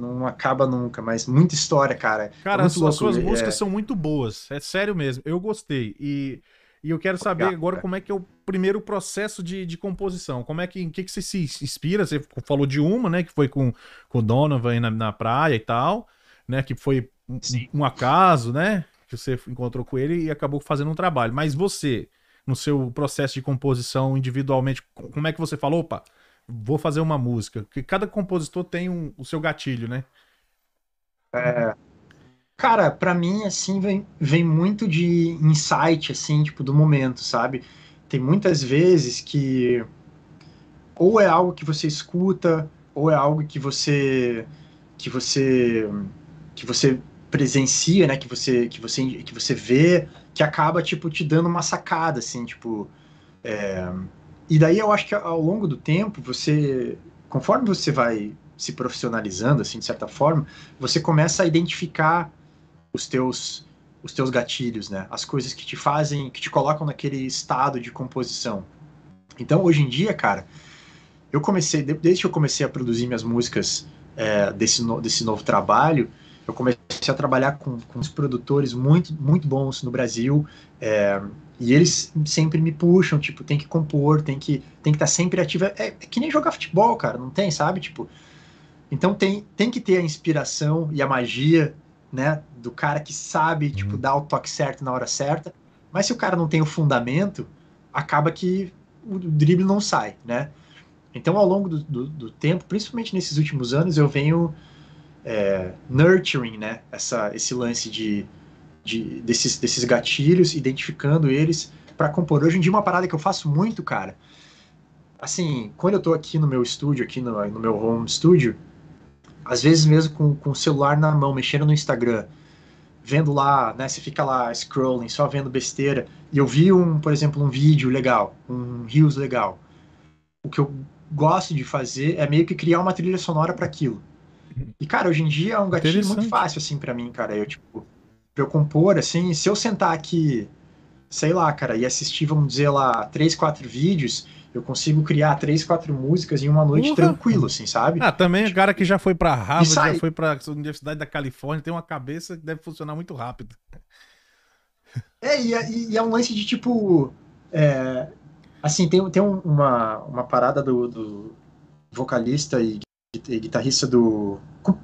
Speaker 4: não acaba nunca, mas muita história, cara.
Speaker 2: É cara, é as, as suas músicas é... são muito boas, é sério mesmo. Eu gostei. E, e eu quero saber Obrigado, agora cara. como é que é o primeiro processo de, de composição. Como é que, em que, que você se inspira? Você falou de uma, né? Que foi com, com o Donovan na, na praia e tal, né? Que foi um, um acaso, né? Que você encontrou com ele e acabou fazendo um trabalho. Mas você, no seu processo de composição individualmente, como é que você falou? Opa, vou fazer uma música. Porque cada compositor tem um, o seu gatilho, né?
Speaker 4: É, cara, para mim, assim, vem, vem muito de insight, assim, tipo, do momento, sabe? Tem muitas vezes que ou é algo que você escuta, ou é algo que você que você que você presencia, né, que você que você que você vê, que acaba tipo te dando uma sacada assim, tipo, é, e daí eu acho que ao longo do tempo, você, conforme você vai se profissionalizando, assim, de certa forma, você começa a identificar os teus, os teus gatilhos, né? As coisas que te fazem, que te colocam naquele estado de composição. Então, hoje em dia, cara, eu comecei, desde que eu comecei a produzir minhas músicas é, desse, no, desse novo trabalho, eu comecei a trabalhar com, com produtores muito, muito bons no Brasil. É, e eles sempre me puxam, tipo, tem que compor, tem que tem que estar tá sempre ativo. É, é, que nem jogar futebol, cara, não tem, sabe? Tipo, então tem, tem que ter a inspiração e a magia, né, do cara que sabe, uhum. tipo, dar o toque certo na hora certa. Mas se o cara não tem o fundamento, acaba que o drible não sai, né? Então, ao longo do, do, do tempo, principalmente nesses últimos anos, eu venho é, nurturing, né, essa, esse lance de de, desses, desses gatilhos, identificando eles para compor. Hoje em dia, uma parada que eu faço muito, cara. Assim, quando eu tô aqui no meu estúdio, aqui no, no meu home studio, às vezes mesmo com, com o celular na mão, mexendo no Instagram, vendo lá, né? Você fica lá scrolling, só vendo besteira. E eu vi um, por exemplo, um vídeo legal, um Reels legal. O que eu gosto de fazer é meio que criar uma trilha sonora para aquilo. E, cara, hoje em dia é um gatilho muito fácil, assim, para mim, cara. Eu, tipo, pra eu compor, assim, se eu sentar aqui, sei lá, cara, e assistir, vamos dizer lá, três, quatro vídeos, eu consigo criar três, quatro músicas em uma noite uhum. tranquilo, assim, sabe?
Speaker 2: Ah, também o cara que já foi pra Harvard, já foi pra Universidade da Califórnia, tem uma cabeça que deve funcionar muito rápido.
Speaker 4: É, e é, e é um lance de tipo. É, assim, tem, tem uma, uma parada do, do vocalista e, e guitarrista do.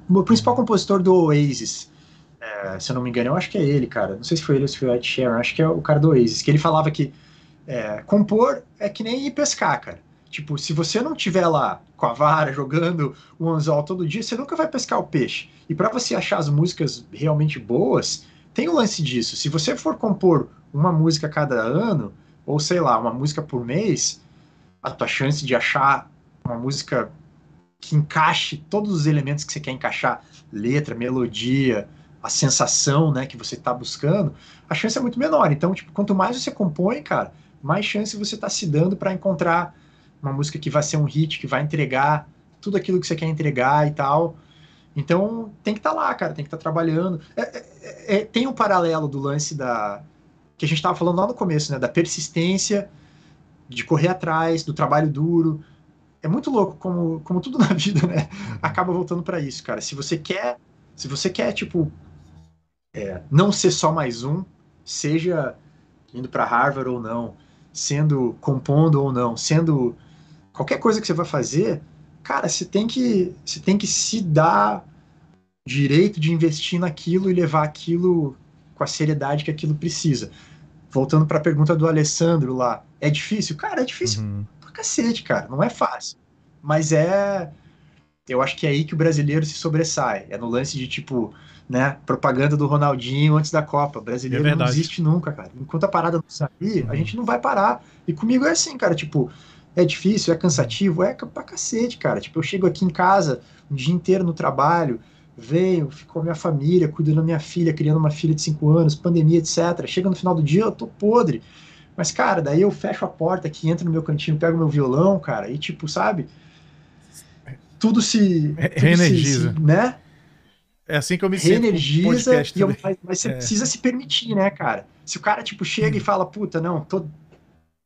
Speaker 4: O principal compositor do Oasis, é, se eu não me engano, eu acho que é ele, cara. Não sei se foi ele ou se foi o Ed Sheeran, acho que é o cara do Oasis, que ele falava que é, compor é que nem ir pescar, cara. Tipo, se você não tiver lá com a vara jogando o anzol todo dia, você nunca vai pescar o peixe. E para você achar as músicas realmente boas, tem o um lance disso. Se você for compor uma música cada ano, ou sei lá, uma música por mês, a tua chance de achar uma música que encaixe todos os elementos que você quer encaixar, letra, melodia, a sensação, né, que você está buscando, a chance é muito menor. Então, tipo, quanto mais você compõe, cara, mais chance você está se dando para encontrar uma música que vai ser um hit, que vai entregar tudo aquilo que você quer entregar e tal. Então, tem que estar tá lá, cara, tem que estar tá trabalhando. É, é, é, tem um paralelo do lance da que a gente estava falando lá no começo, né, da persistência, de correr atrás, do trabalho duro. É muito louco como, como tudo na vida, né, acaba voltando para isso, cara. Se você quer, se você quer tipo é, não ser só mais um, seja indo para Harvard ou não, sendo compondo ou não, sendo qualquer coisa que você vai fazer, cara, você tem que você tem que se dar direito de investir naquilo e levar aquilo com a seriedade que aquilo precisa. Voltando para a pergunta do Alessandro lá, é difícil? Cara, é difícil uhum. pra cacete, cara, não é fácil. Mas é eu acho que é aí que o brasileiro se sobressai. É no lance de tipo, né, propaganda do Ronaldinho antes da Copa. Brasileiro
Speaker 2: É
Speaker 4: não existe nunca, cara. Enquanto a parada não sair, a gente não vai parar. E comigo é assim, cara, tipo, é difícil, é cansativo, é pra cacete, cara. Tipo, eu chego aqui em casa um dia inteiro no trabalho, venho, fico com a minha família, cuido da minha filha, criando uma filha de 5 anos, pandemia, etc. Chega no final do dia, eu tô podre. Mas, cara, daí eu fecho a porta aqui, entro no meu cantinho, pego meu violão, cara, e tipo, sabe? Tudo se. Tudo
Speaker 2: reenergiza.
Speaker 4: se- né?
Speaker 2: É assim que eu me sinto
Speaker 4: Reenergiza, e eu-
Speaker 2: também.
Speaker 4: mas, mas você
Speaker 2: É.
Speaker 4: precisa se permitir, né, cara? Se o cara, tipo, chega e fala, puta, não, tô...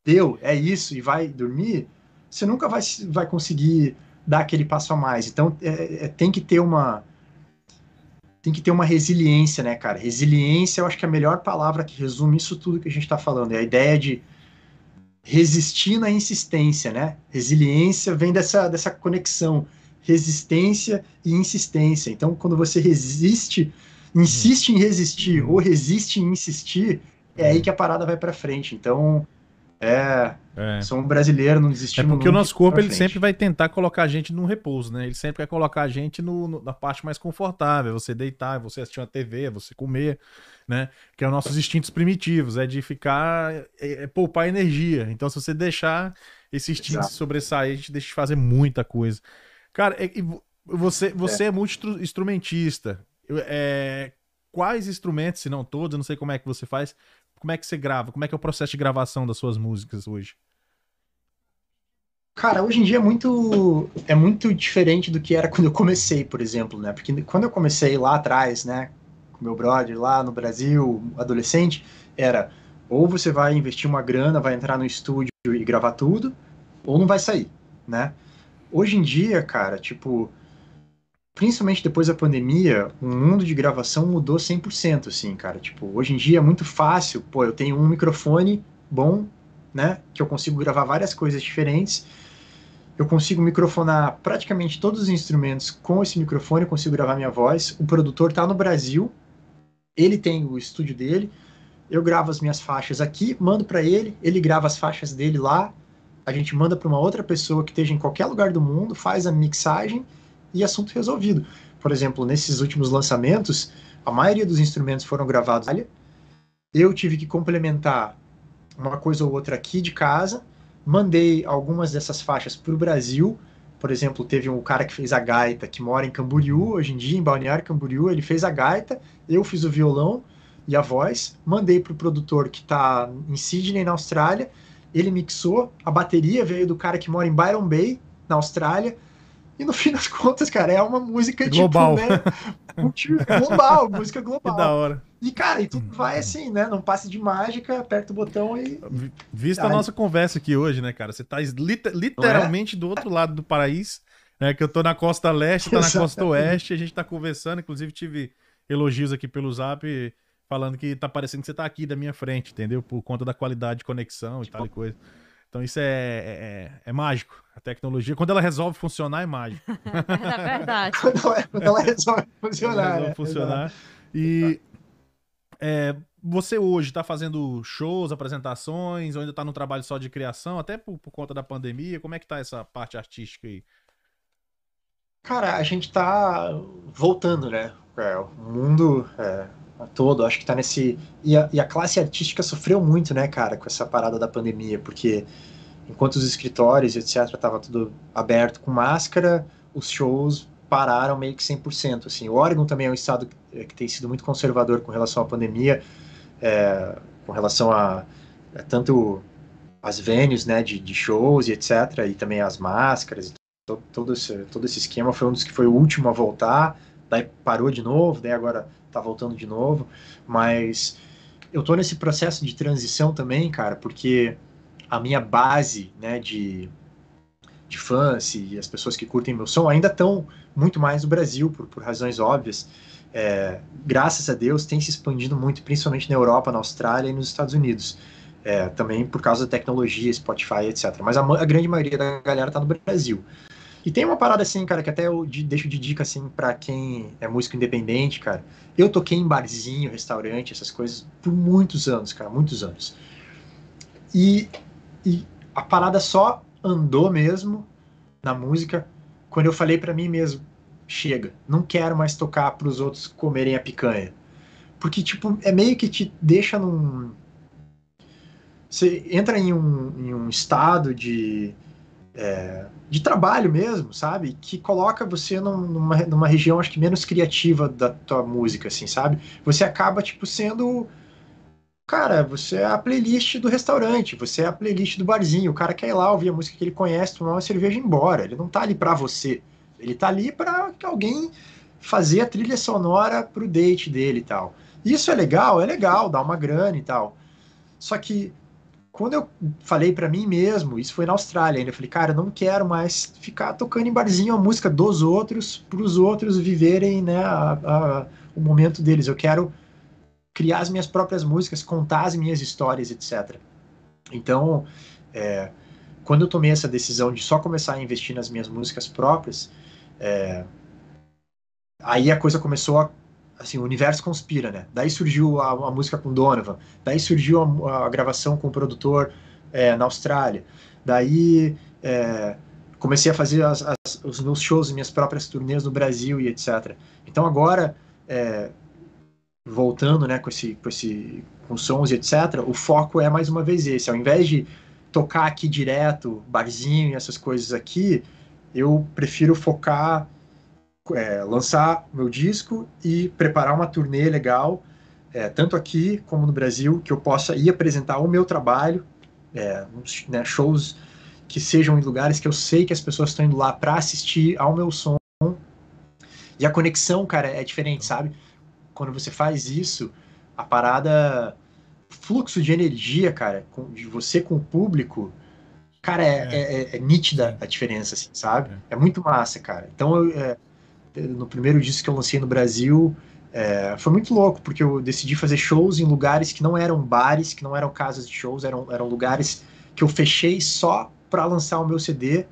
Speaker 4: deu, é isso, e vai dormir, você nunca vai, vai conseguir dar aquele passo a mais. Então, é- é- tem que ter uma. Tem que ter uma resiliência, né, cara? Resiliência, eu acho que é a melhor palavra que resume isso tudo que a gente tá falando. É a ideia de resistir na insistência, né? Resiliência vem dessa, dessa conexão resistência e insistência. Então, quando você resiste, insiste em resistir ou resiste em insistir, é aí que a parada vai para frente. Então, é,
Speaker 2: É.
Speaker 4: sou um brasileiro, não
Speaker 2: É
Speaker 4: desistimos
Speaker 2: porque o nosso corpo ele
Speaker 4: frente.
Speaker 2: sempre vai tentar colocar a gente num repouso, né? Ele sempre quer colocar a gente no, no- na parte mais confortável, é você deitar, é você assistir uma TV, é você comer, né? Que é os nossos instintos primitivos, é de ficar, é, é poupar energia. Então, se você deixar esse instinto
Speaker 4: Exato.
Speaker 2: se sobressair, a gente deixa de fazer muita coisa. Cara, é- vo- você, você é, multi-instrumentista. É, quais instrumentos, se não todos, eu não sei como é que você faz, como é que você grava? Como é que é o processo de gravação das suas músicas hoje?
Speaker 4: Cara, hoje em dia é muito, é muito diferente do que era quando eu comecei, por exemplo, né? Porque quando eu comecei lá atrás, né, com meu brother lá no Brasil, adolescente, era ou você vai investir uma grana, vai entrar no estúdio e gravar tudo, ou não vai sair, né? Hoje em dia, cara, tipo, principalmente depois da pandemia, o mundo de gravação mudou 100%, assim, cara. Tipo, hoje em dia é muito fácil, pô, eu tenho um microfone bom, né, que eu consigo gravar várias coisas diferentes. Eu consigo microfonar praticamente todos os instrumentos com esse microfone, eu consigo gravar minha voz. O produtor tá no Brasil, ele tem o estúdio dele. Eu gravo as minhas faixas aqui, mando para ele, ele grava as faixas dele lá. A gente manda para uma outra pessoa que esteja em qualquer lugar do mundo, faz a mixagem e assunto resolvido. Por exemplo, nesses últimos lançamentos, a maioria dos instrumentos foram gravados. Eu tive que complementar uma coisa ou outra aqui de casa, mandei algumas dessas faixas para o Brasil. Por exemplo, teve um cara que fez a gaita, que mora em Camboriú, hoje em dia, em Balneário Camboriú, ele fez a gaita, eu fiz o violão e a voz, mandei para o produtor que está em Sydney, na Austrália, ele mixou, a bateria veio do cara que mora em Byron Bay, na Austrália, e no fim das contas, cara, é uma música
Speaker 2: Global.
Speaker 4: tipo, né, global, música
Speaker 2: Que
Speaker 4: global.
Speaker 2: da hora.
Speaker 4: E, cara, e tudo vai assim, né? Não passe de mágica, aperta o botão e.
Speaker 2: Vi- Vista a nossa conversa aqui hoje, né, cara? Você tá lit- literalmente do outro lado do país, né? Que eu tô na costa leste, tá na costa oeste, a gente tá conversando, inclusive tive elogios aqui pelo zap falando que tá parecendo que você tá aqui da minha frente, entendeu? Por conta da qualidade de conexão e tal e coisa. Então isso é, é, é mágico. A tecnologia, quando ela resolve funcionar, é mágico.
Speaker 3: É verdade.
Speaker 4: Quando ela, quando ela resolve funcionar.
Speaker 2: resolve
Speaker 4: né?
Speaker 2: funcionar. E é, você hoje está fazendo shows, apresentações, ou ainda está no trabalho só de criação, até por, por conta da pandemia? Como é que tá essa parte artística aí?
Speaker 4: Cara, a gente tá voltando, né? É, o mundo é, todo, acho que tá nesse. E a, e a classe artística sofreu muito, né, cara, com essa parada da pandemia, porque enquanto os escritórios, etc., tava tudo aberto com máscara, os shows pararam meio que 100%. Assim. O Oregon também é um estado que, que tem sido muito conservador com relação à pandemia, é, com relação a, a tanto as venues, né, de, de shows e etc., e também as máscaras todo, todo, esse, todo esse esquema foi um dos que foi o último a voltar, daí parou de novo, daí agora tá voltando de novo, mas eu tô nesse processo de transição também, cara, porque a minha base, né, de, de fãs e as pessoas que curtem meu som ainda estão muito mais no Brasil, por, por razões óbvias. É, graças a Deus tem se expandido muito, principalmente na Europa, na Austrália e nos Estados Unidos. É, também por causa da tecnologia, Spotify, etc. Mas a, a grande maioria da galera tá no Brasil. E tem uma parada assim, cara, que até eu de- deixo de dica assim para quem é músico independente, cara. Eu toquei em barzinho, restaurante, essas coisas por muitos anos, cara, muitos anos. E, e a parada só andou mesmo na música quando eu falei para mim mesmo, chega, não quero mais tocar para os outros comerem a picanha. Porque, tipo, é meio que te deixa num. Você entra em um, em um estado de. É, de trabalho mesmo, sabe? Que coloca você numa, numa região, acho que menos criativa da tua música, assim, sabe? Você acaba, tipo, sendo. Cara, você é a playlist do restaurante, você é a playlist do barzinho. O cara quer ir lá ouvir a música que ele conhece, tomar uma cerveja e ir embora. Ele não tá ali pra você. Ele tá ali para alguém fazer a trilha sonora pro date dele e tal. Isso é legal, é legal, dá uma grana e tal. Só que quando eu falei para mim mesmo, isso foi na Austrália ainda, eu falei, cara, eu não quero mais ficar tocando em barzinho a música dos outros, para os outros viverem né, a, a, o momento deles. Eu quero criar as minhas próprias músicas, contar as minhas histórias, etc. Então, é, quando eu tomei essa decisão de só começar a investir nas minhas músicas próprias, é, aí a coisa começou a. Assim, o universo conspira, né? Daí surgiu a, a música com Donovan, daí surgiu a, a gravação com o produtor é, na Austrália, daí é, comecei a fazer as, as, os meus shows, minhas próprias turnês no Brasil e etc. Então agora, é, voltando né, com, esse, com, esse, com sons e etc., o foco é mais uma vez esse. Ao invés de tocar aqui direto, barzinho e essas coisas aqui, eu prefiro focar, é, lançar meu disco e preparar uma turnê legal, é, tanto aqui como no Brasil, que eu possa ir apresentar o meu trabalho, é, né, shows que sejam em lugares que eu sei que as pessoas estão indo lá para assistir ao meu som. E a conexão, cara, é diferente, sabe? Quando você faz isso, a parada, fluxo de energia, cara, de você com o público, Cara, é, é. é, é nítida a diferença, assim, sabe? É, é muito massa, cara. Então, eu, no primeiro disco que eu lancei no Brasil, foi muito louco, porque eu decidi fazer shows em lugares que não eram bares, que não eram casas de shows, eram, eram lugares que eu fechei só para lançar o meu CD.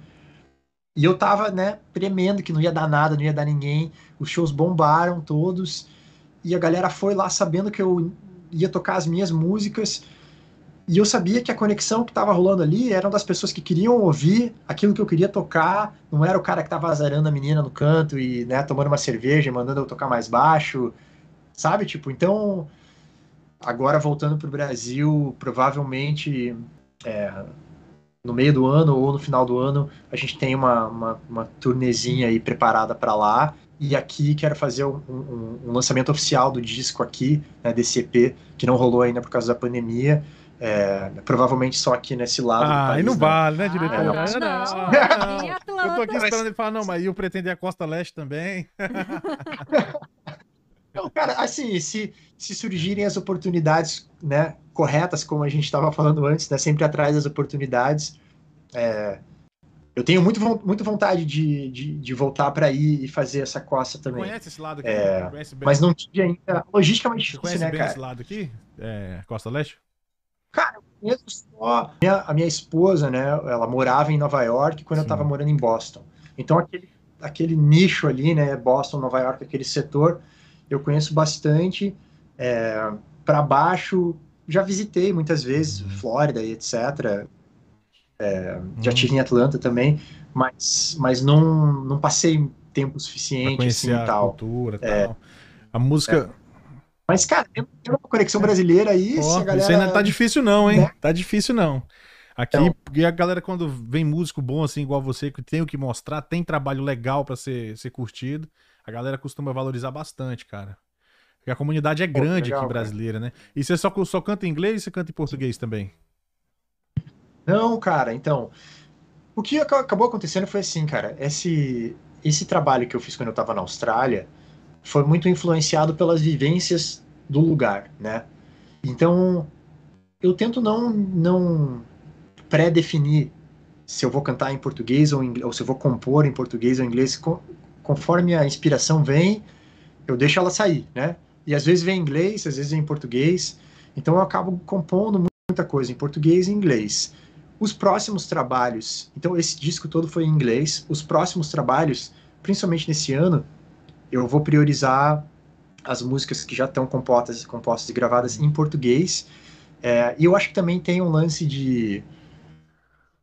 Speaker 4: E eu tava, né, tremendo que não ia dar nada, não ia dar ninguém. Os shows bombaram todos. E a galera foi lá sabendo que eu ia tocar as minhas músicas. E eu sabia que a conexão que estava rolando ali eram das pessoas que queriam ouvir aquilo que eu queria tocar, não era o cara que estava azarando a menina no canto e, né, tomando uma cerveja, mandando eu tocar mais baixo, sabe? Tipo, então, agora voltando para o Brasil, provavelmente é, no meio do ano ou no final do ano, a gente tem uma, uma, uma turnezinha aí preparada para lá. E aqui quero fazer um, um, um, lançamento oficial do disco aqui, né, desse EP, que não rolou ainda por causa da pandemia. É, provavelmente só aqui nesse lado.
Speaker 2: Ah, país, aí não né? vale, né, diretor? Ah, não, não, não, não. Eu tô aqui esperando ele falar, não, mas eu pretender a Costa Leste também.
Speaker 4: Não, cara, assim, se, se surgirem as oportunidades né, corretas, como a gente estava falando antes, né, sempre atrás das oportunidades, é, eu tenho muito, muito vontade de, de, de voltar para aí e fazer essa costa também.
Speaker 2: Conhece esse lado aqui?
Speaker 4: É, mas não tive ainda. Logisticamente
Speaker 2: difícil, conhece né, bem cara? esse lado aqui? É, Costa Leste?
Speaker 4: Cara, eu conheço só. Minha, a minha esposa, né? Ela morava em Nova York quando Sim. eu estava morando em Boston. Então, aquele, aquele nicho ali, né? Boston, Nova York, aquele setor, eu conheço bastante. É, para baixo, já visitei muitas vezes, uhum. Flórida e etc. É, uhum. Já estive em Atlanta também, mas, mas não, não passei tempo suficiente
Speaker 2: assim, a
Speaker 4: tal.
Speaker 2: cultura é, tal. A música,
Speaker 4: é. Mas, cara, tem uma conexão brasileira aí.
Speaker 2: Oh, galera... Isso ainda tá difícil, não, hein? Né? Tá difícil, não. Aqui, então, porque a galera, quando vem músico bom, assim, igual você, que tem o que mostrar, tem trabalho legal para ser, ser curtido, a galera costuma valorizar bastante, cara. Porque a comunidade é grande legal, aqui brasileira, cara. né? E você só, só canta em inglês ou você canta em português também?
Speaker 4: Não, cara, então. O que acabou acontecendo foi assim, cara. Esse, esse trabalho que eu fiz quando eu tava na Austrália foi muito influenciado pelas vivências do lugar, né? Então, eu tento não não pré-definir se eu vou cantar em português ou, em, ou, se eu vou compor em português ou inglês, conforme a inspiração vem, eu deixo ela sair, né? E às vezes vem em inglês, às vezes vem em português, então eu acabo compondo muita coisa em português e inglês. Os próximos trabalhos, então esse disco todo foi em inglês, os próximos trabalhos, principalmente nesse ano, eu vou priorizar as músicas que já estão compostas, compostas e gravadas em português. É, e eu acho que também tem um lance de.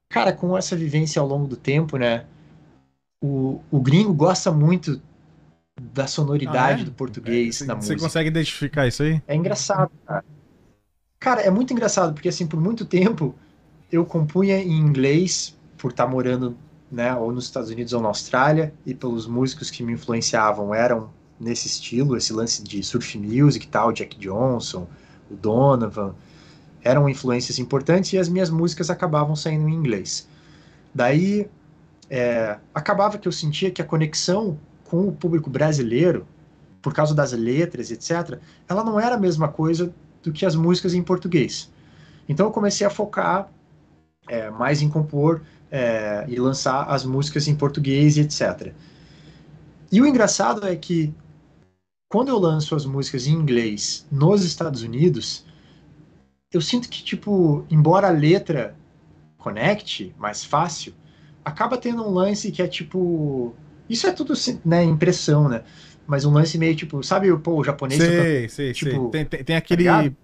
Speaker 4: Cara, com essa vivência ao longo do tempo, né? o, o gringo gosta muito da sonoridade
Speaker 2: Ah, é?
Speaker 4: do português
Speaker 2: Você
Speaker 4: na
Speaker 2: você
Speaker 4: música.
Speaker 2: consegue identificar isso aí?
Speaker 4: É engraçado, cara. Cara, é muito engraçado, porque assim, por muito tempo eu compunha em inglês, por estar morando, né, ou nos Estados Unidos ou na Austrália, e pelos músicos que me influenciavam eram nesse estilo, esse lance de surf music e tal, Jack Johnson, o Donovan, eram influências importantes e as minhas músicas acabavam saindo em inglês. Daí, é, acabava que eu sentia que a conexão com o público brasileiro, por causa das letras, etc., ela não era a mesma coisa do que as músicas em português. Então eu comecei a focar é, mais em compor é, e lançar as músicas em português e etc. E o engraçado é que quando eu lanço as músicas em inglês nos Estados Unidos, eu sinto que, tipo, embora a letra conecte mais fácil, acaba tendo um lance que é tipo. Isso é tudo né, impressão, né? Mas um lance meio tipo, sabe, pô, o japonês
Speaker 2: Sei, sei,
Speaker 4: tipo,
Speaker 2: sei. Tem, tem, tem aquele.
Speaker 4: ligado?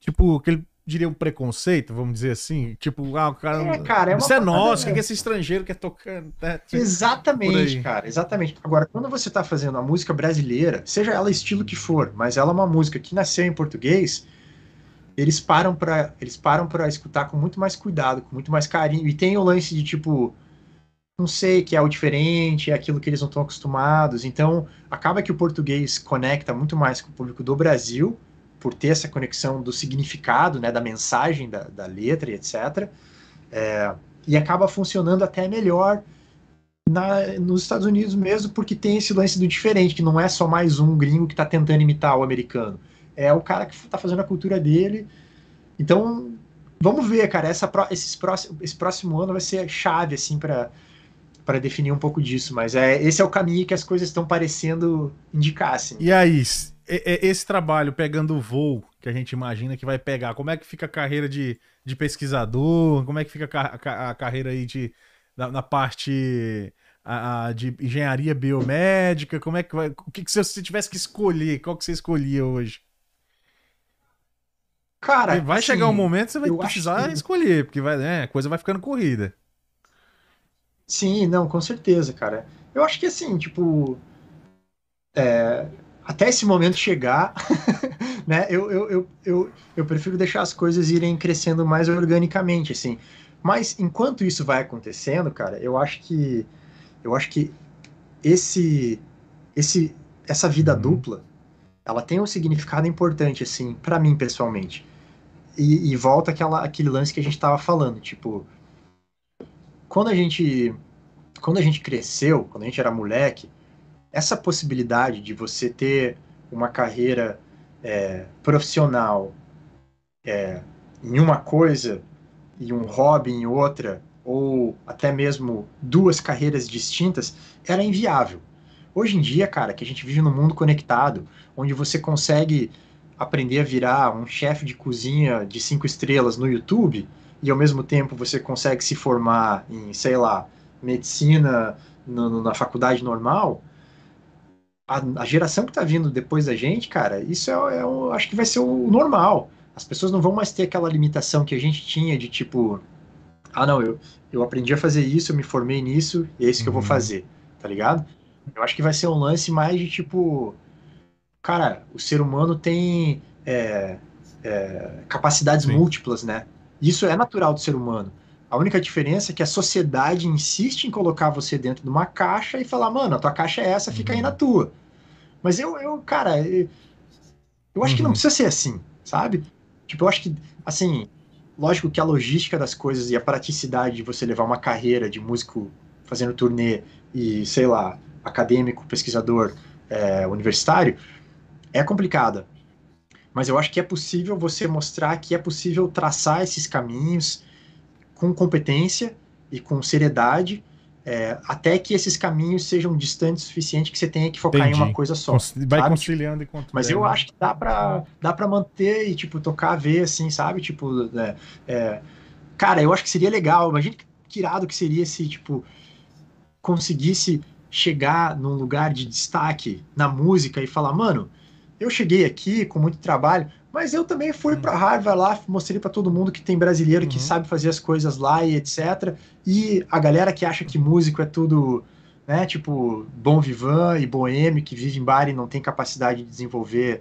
Speaker 2: tipo, aquele. Diria um preconceito, vamos dizer assim. Tipo, ah, o cara.
Speaker 4: É, cara, é
Speaker 2: Isso é nosso, o que que esse estrangeiro quer tocando? né? Tipo,
Speaker 4: Exatamente, cara, exatamente. Agora, quando você tá fazendo a música brasileira, seja ela estilo que for, mas ela é uma música que nasceu em português, eles param para eles param para escutar com muito mais cuidado, com muito mais carinho. E tem o lance de tipo, não sei, que é o diferente, é aquilo que eles não estão acostumados. Então, acaba que o português conecta muito mais com o público do Brasil, por ter essa conexão do significado, né, da mensagem da, da letra e etc. É, e acaba funcionando até melhor na- nos Estados Unidos mesmo, porque tem esse lance do diferente, que não é só mais um gringo que está tentando imitar o americano. É o cara que está fazendo a cultura dele. Então, vamos ver, cara. Essa, esses próximo, esse próximo ano vai ser chave, assim, para para definir um pouco disso. Mas é, esse é o caminho que as coisas estão parecendo indicar, assim.
Speaker 2: E aí, esse trabalho pegando o voo que a gente imagina que vai pegar, como é que fica a carreira de, de pesquisador? Como é que fica a, a ca- a carreira aí de, na, na parte a- a de engenharia biomédica? Como é que vai? O que, que você, se você tivesse que escolher, qual que você escolhia hoje?
Speaker 4: Cara,
Speaker 2: vai
Speaker 4: assim,
Speaker 2: chegar um momento que você vai precisar
Speaker 4: que-
Speaker 2: escolher, porque vai, né, a coisa vai ficando corrida.
Speaker 4: Sim, não, com certeza, cara. Eu acho que assim, tipo. é, até esse momento chegar, né? Eu, eu, eu, eu, eu prefiro deixar as coisas irem crescendo mais organicamente, assim. Mas enquanto isso vai acontecendo, cara, eu acho que. Eu acho que esse. esse essa vida
Speaker 2: Uhum.
Speaker 4: dupla, ela tem um significado importante, assim, pra mim pessoalmente. E, e volta aquela, aquele lance que a gente tava falando, tipo quando a gente quando a gente cresceu, quando a gente era moleque, essa possibilidade de você ter uma carreira é, profissional é, em uma coisa e um hobby em outra, ou até mesmo duas carreiras distintas, era inviável. Hoje em dia, cara, que a gente vive num mundo conectado, onde você consegue aprender a virar um chefe de cozinha de cinco estrelas no YouTube, e ao mesmo tempo você consegue se formar em, sei lá, medicina no- no- na faculdade normal, a, a geração que está vindo depois da gente, cara, isso é, é o- acho que vai ser o normal. As pessoas não vão mais ter aquela limitação que a gente tinha de tipo, ah, não, eu, eu aprendi a fazer isso, eu me formei nisso, e é isso que eu vou
Speaker 2: Uhum.
Speaker 4: fazer, tá ligado? Eu acho que vai ser um lance mais de tipo, cara, o ser humano tem é, é, capacidades
Speaker 2: Sim.
Speaker 4: múltiplas, né? Isso é natural do ser humano. A única diferença é que a sociedade insiste em colocar você dentro de uma caixa e falar, mano, a tua caixa é essa, fica aí
Speaker 2: Uhum.
Speaker 4: na tua. Mas eu, eu cara, eu, eu acho que não
Speaker 2: Uhum.
Speaker 4: precisa ser assim, sabe? Tipo, eu acho que, assim, lógico que a logística das coisas e a praticidade de você levar uma carreira de músico fazendo turnê e, sei lá, acadêmico, pesquisador, é, universitário, é complicada. Mas eu acho que é possível você mostrar que é possível traçar esses caminhos com competência e com seriedade, é, até que esses caminhos sejam distantes o suficiente que você tenha que focar em
Speaker 2: Entendi.
Speaker 4: uma coisa só.
Speaker 2: Vai
Speaker 4: sabe?
Speaker 2: conciliando enquanto
Speaker 4: Mas
Speaker 2: der,
Speaker 4: eu
Speaker 2: né?
Speaker 4: acho que dá pra, dá pra manter e, tipo, tocar a ver, assim, sabe? Tipo, né, é, cara, eu acho que seria legal. Imagina que irado que seria se, tipo, conseguisse chegar num lugar de destaque na música e falar, mano, eu cheguei aqui com muito trabalho, mas eu também fui
Speaker 2: Hum.
Speaker 4: pra Harvard lá, mostrei pra todo mundo que tem brasileiro que
Speaker 2: Uhum.
Speaker 4: sabe fazer as coisas lá e etc. E a galera que acha que músico é tudo né? Tipo, bom vivan e boêmio que vive em bar e não tem capacidade de desenvolver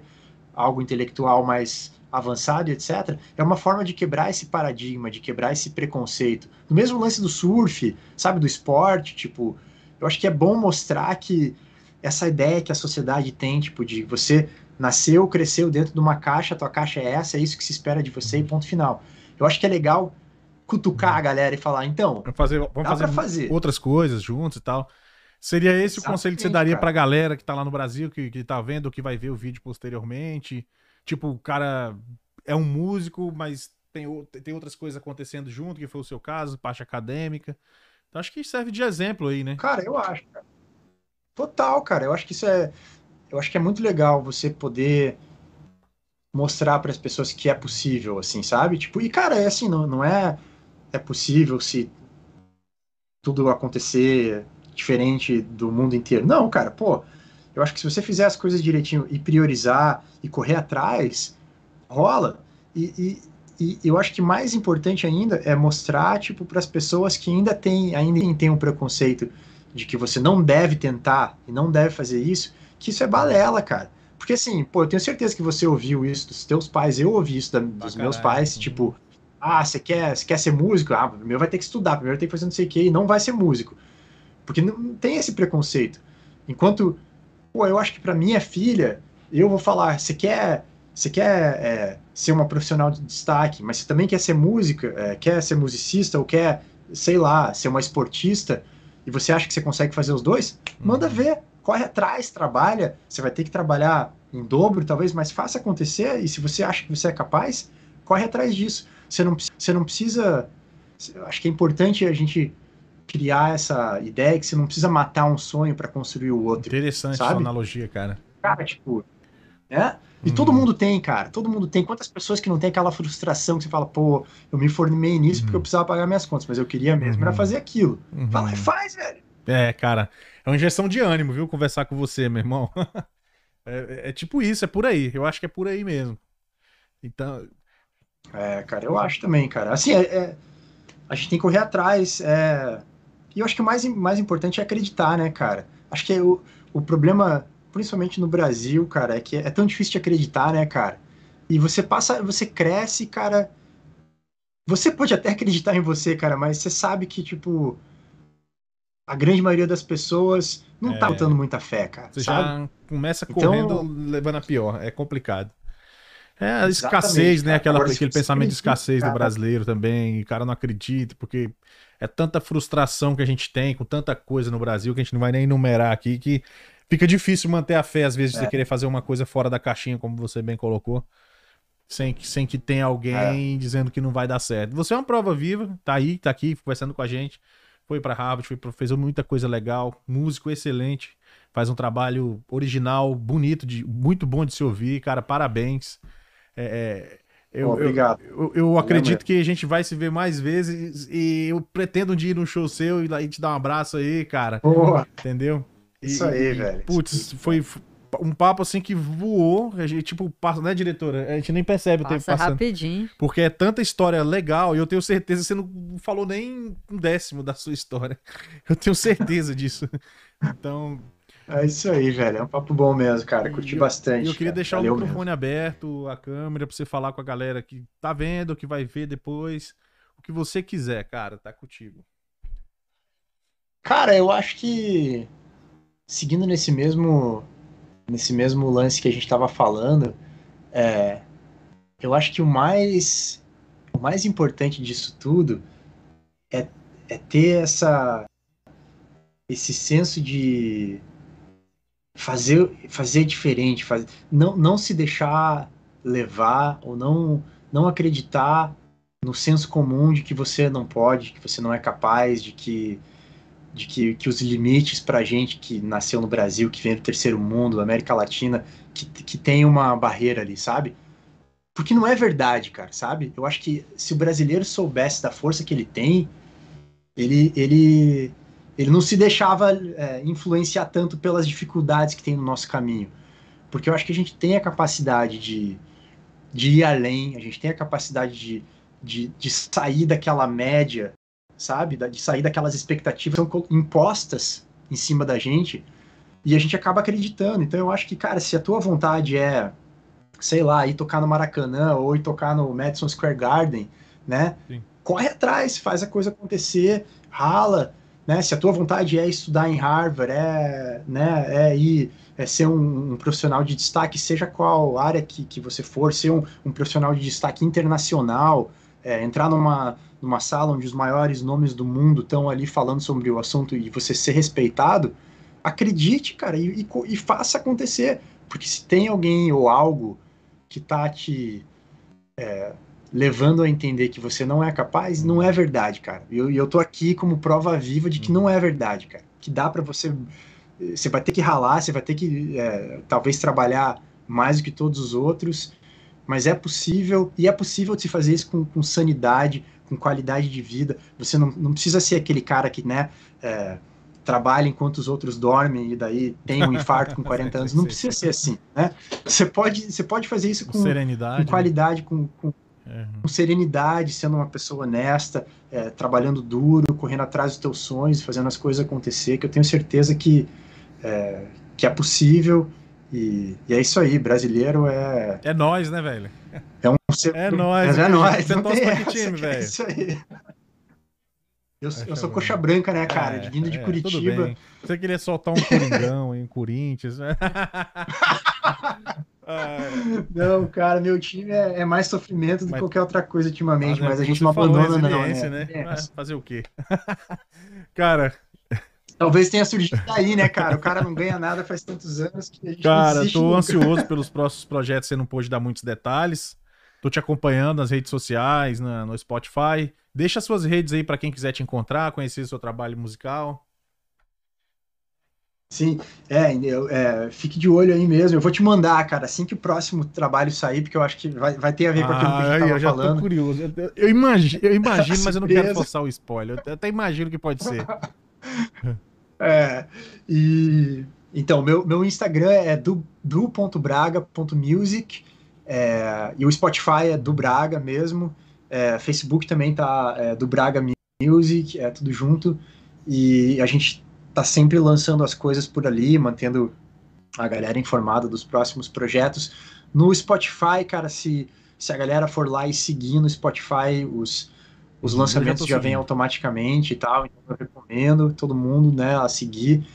Speaker 4: algo intelectual mais avançado, etc. É uma forma de quebrar esse paradigma, de quebrar esse preconceito. No mesmo lance do surf, sabe, do esporte, tipo, eu acho que é bom mostrar que essa ideia que a sociedade tem, tipo, de você nasceu, cresceu dentro de uma caixa, tua caixa é essa, é isso que se espera de você e ponto final. Eu acho que é legal cutucar a galera e falar, então,
Speaker 2: Vamos fazer, vamos fazer,
Speaker 4: fazer.
Speaker 2: outras coisas juntos e tal. Seria esse o conselho que você
Speaker 4: Exatamente,
Speaker 2: daria
Speaker 4: cara.
Speaker 2: pra galera que tá lá no Brasil, que, que tá vendo, que vai ver o vídeo posteriormente? Tipo, o cara é um músico, mas tem, tem outras coisas acontecendo junto, que foi o seu caso, parte acadêmica. Então acho que serve de exemplo aí, né?
Speaker 4: Cara, eu acho, cara. Total, cara. Eu acho que isso é. Eu acho que é muito legal você poder mostrar para as pessoas que é possível, assim, sabe? Tipo, e cara, é assim, não, não é é possível se tudo acontecer diferente do mundo inteiro. Não, cara, pô, eu acho que se você fizer as coisas direitinho e priorizar e correr atrás, rola. E, e, e eu acho que mais importante ainda é mostrar, tipo, para as pessoas que ainda têm ainda tem um preconceito de que você não deve tentar e não deve fazer isso, que isso é balela, cara. Porque assim, pô, eu tenho certeza que você ouviu isso dos teus pais, eu ouvi isso da- dos meus
Speaker 2: caralho.
Speaker 4: pais,
Speaker 2: Uhum.
Speaker 4: tipo, ah, você quer, quer ser músico? Ah, primeiro vai ter que estudar, primeiro tem que fazer não sei o que, e não vai ser músico. Porque não, tem esse preconceito. Enquanto, pô, eu acho que pra minha filha, eu vou falar, você quer, você quer é, ser uma profissional de destaque, mas você também quer ser música, é, quer ser musicista, ou quer, sei lá, ser uma esportista, e você acha que você consegue fazer os dois? Manda
Speaker 2: Uhum.
Speaker 4: ver, corre atrás, trabalha. Você vai ter que trabalhar em dobro, talvez, mas faça acontecer. E se você acha que você é capaz, corre atrás disso. Você não, precisa- você não precisa. Acho que é importante a gente criar essa ideia que você não precisa matar um sonho para construir o outro.
Speaker 2: Interessante
Speaker 4: Sabe?
Speaker 2: analogia, cara.
Speaker 4: Cara, tipo. Né? E
Speaker 2: Hum.
Speaker 4: todo mundo tem, cara. Todo mundo tem. Quantas pessoas que não tem aquela frustração que você fala, pô, eu me formei nisso porque
Speaker 2: Uhum.
Speaker 4: eu precisava pagar minhas contas, mas eu queria mesmo era
Speaker 2: Uhum.
Speaker 4: fazer aquilo.
Speaker 2: Uhum.
Speaker 4: Fala, faz, velho.
Speaker 2: É, cara, é uma injeção de ânimo, viu? Conversar com você, meu irmão. É, é tipo isso, é por aí. Eu acho que é por aí mesmo. Então,
Speaker 4: É, cara, eu acho também, cara. Assim, é, é- a gente tem que correr atrás. é, E eu acho que o mais, mais importante é acreditar, né, cara? Acho que o, o problema, principalmente no Brasil, cara, é que é tão difícil de acreditar, né, cara? E você passa, você cresce, cara. Você pode até acreditar em você, cara, mas você sabe que, tipo, a grande maioria das pessoas não tá
Speaker 2: É.
Speaker 4: botando muita fé, cara.
Speaker 2: você
Speaker 4: sabe?
Speaker 2: já começa
Speaker 4: Então-
Speaker 2: correndo, levando a pior. É complicado. É a escassez, né? Aquela,
Speaker 4: Agora,
Speaker 2: aquele pensamento de escassez do
Speaker 4: cara.
Speaker 2: brasileiro também. O cara não acredita, porque é tanta frustração que a gente tem com tanta coisa no Brasil que a gente não vai nem enumerar aqui que fica difícil manter a fé, às vezes, de você
Speaker 4: É.
Speaker 2: querer fazer uma coisa fora da caixinha, como você bem colocou. Sem que, sem que tenha alguém
Speaker 4: É.
Speaker 2: dizendo que não vai dar certo. Você é uma prova viva, tá aí, tá aqui, conversando com a gente. Foi pra Harvard, foi pra, fez muita coisa legal, músico excelente, faz um trabalho original, bonito, de, muito bom de se ouvir, cara, parabéns. É, é, eu,
Speaker 4: obrigado.
Speaker 2: eu, eu- eu acredito que a gente vai se ver mais vezes e eu pretendo um dia ir num show seu e e te dar um abraço aí, cara,
Speaker 4: Porra,
Speaker 2: entendeu? E-
Speaker 4: Isso aí,
Speaker 2: e-
Speaker 4: velho.
Speaker 2: Putz, foi um papo assim que voou, a gente, tipo, passa, né, diretora? A gente nem percebe o tempo
Speaker 3: Passa
Speaker 2: passando.
Speaker 3: rapidinho.
Speaker 2: Porque é tanta história legal e eu tenho certeza que você não falou nem um décimo da sua história. Eu tenho certeza disso. Então,
Speaker 4: É isso aí, velho. É um papo bom mesmo, cara. Curti
Speaker 2: E eu-
Speaker 4: bastante.
Speaker 2: eu queria
Speaker 4: cara.
Speaker 2: deixar
Speaker 4: Valeu
Speaker 2: o
Speaker 4: mesmo.
Speaker 2: microfone aberto, a câmera, pra você falar com a galera que tá vendo, que vai ver depois. O que você quiser, cara, tá contigo.
Speaker 4: Cara, eu acho que seguindo nesse mesmo nesse mesmo lance que a gente estava falando, é, eu acho que o mais o mais importante disso tudo é, é ter essa esse senso de fazer fazer diferente, faz, não, não se deixar levar ou não não acreditar no senso comum de que você não pode, que você não é capaz, de que de que, que os limites para gente que nasceu no Brasil, que vem do terceiro mundo, América Latina, que, que tem uma barreira ali, sabe? Porque não é verdade, cara, sabe? Eu acho que se o brasileiro soubesse da força que ele tem, ele, ele, ele não se deixava é, influenciar tanto pelas dificuldades que tem no nosso caminho. Porque eu acho que a gente tem a capacidade de, de ir além, a gente tem a capacidade de, de, de sair daquela média sabe? De sair daquelas expectativas que são impostas em cima da gente e a gente acaba acreditando. Então eu acho que, cara, se a tua vontade é, sei lá, ir tocar no Maracanã ou ir tocar no Madison Square Garden, né? Sim. Corre atrás, faz a coisa acontecer, rala, né? Se a tua vontade é estudar em Harvard, é, né, é ir é ser um, um, profissional de destaque, seja qual área que, que você for, ser um, um profissional de destaque internacional, é, entrar numa, numa sala onde os maiores nomes do mundo estão ali falando sobre o assunto e você ser respeitado, acredite, cara, e, e, e faça acontecer. Porque se tem alguém ou algo que tá te é, levando a entender que você não é capaz, não é verdade, cara. E eu, eu tô aqui como prova viva de que não é verdade, cara. Que dá para você. Você vai ter que ralar, você vai ter que é, talvez trabalhar mais do que todos os outros, mas é possível, e é possível de se fazer isso com, com sanidade, com qualidade de vida. Você não, não precisa ser aquele cara que, né, é, trabalha enquanto os outros dormem e daí tem um infarto com 40 anos. Não precisa ser assim, né? Você pode, você pode fazer isso com,
Speaker 2: serenidade,
Speaker 4: com né? qualidade, né? com, com, é. com, serenidade, sendo uma pessoa honesta, é, trabalhando duro, correndo atrás dos teus sonhos, fazendo as coisas acontecer, que eu tenho certeza que é, que é possível e, e, é isso aí, brasileiro é.
Speaker 2: É nós, né, velho?
Speaker 4: É um
Speaker 2: É nós.
Speaker 4: É nós.
Speaker 2: Você torce pra que time, velho? É
Speaker 4: isso aí. Eu, eu sou coxa branca, né, cara? É, vindo de é, Curitiba.
Speaker 2: Você queria soltar um Coringão em Corinthians, né?
Speaker 4: não, cara, meu time é, é mais sofrimento do que qualquer outra coisa ultimamente, mas, mas a gente não abandona, não.
Speaker 2: Né? né? É. Fazer o quê? cara,
Speaker 4: Talvez tenha surgido daí, né, cara? O cara não ganha nada faz tantos anos que a gente
Speaker 2: Cara, não tô nunca. ansioso pelos próximos projetos, você não pôde dar muitos detalhes. Tô te acompanhando nas redes sociais, na, no Spotify. Deixa suas redes aí para quem quiser te encontrar, conhecer seu trabalho musical.
Speaker 4: Sim, é, é, fique de olho aí mesmo. Eu vou te mandar, cara, assim que o próximo trabalho sair, porque eu acho que vai, vai ter a ver com aquilo que a gente ah, tava
Speaker 2: eu já
Speaker 4: falando.
Speaker 2: Tô curioso. Eu, eu imagino, eu imagino mas eu não quero forçar o spoiler. Eu até imagino que pode ser.
Speaker 4: É, e então, meu, meu Instagram é du.braga.music é, e o Spotify é do Braga mesmo. É, Facebook também tá é, do Braga Music, é tudo junto. E a gente tá sempre lançando as coisas por ali, mantendo a galera informada dos próximos projetos. No Spotify, cara, se, se a galera for lá e seguir no Spotify os, os lançamentos já, já vêm automaticamente e tal, então eu recomendo todo mundo, né, a seguir.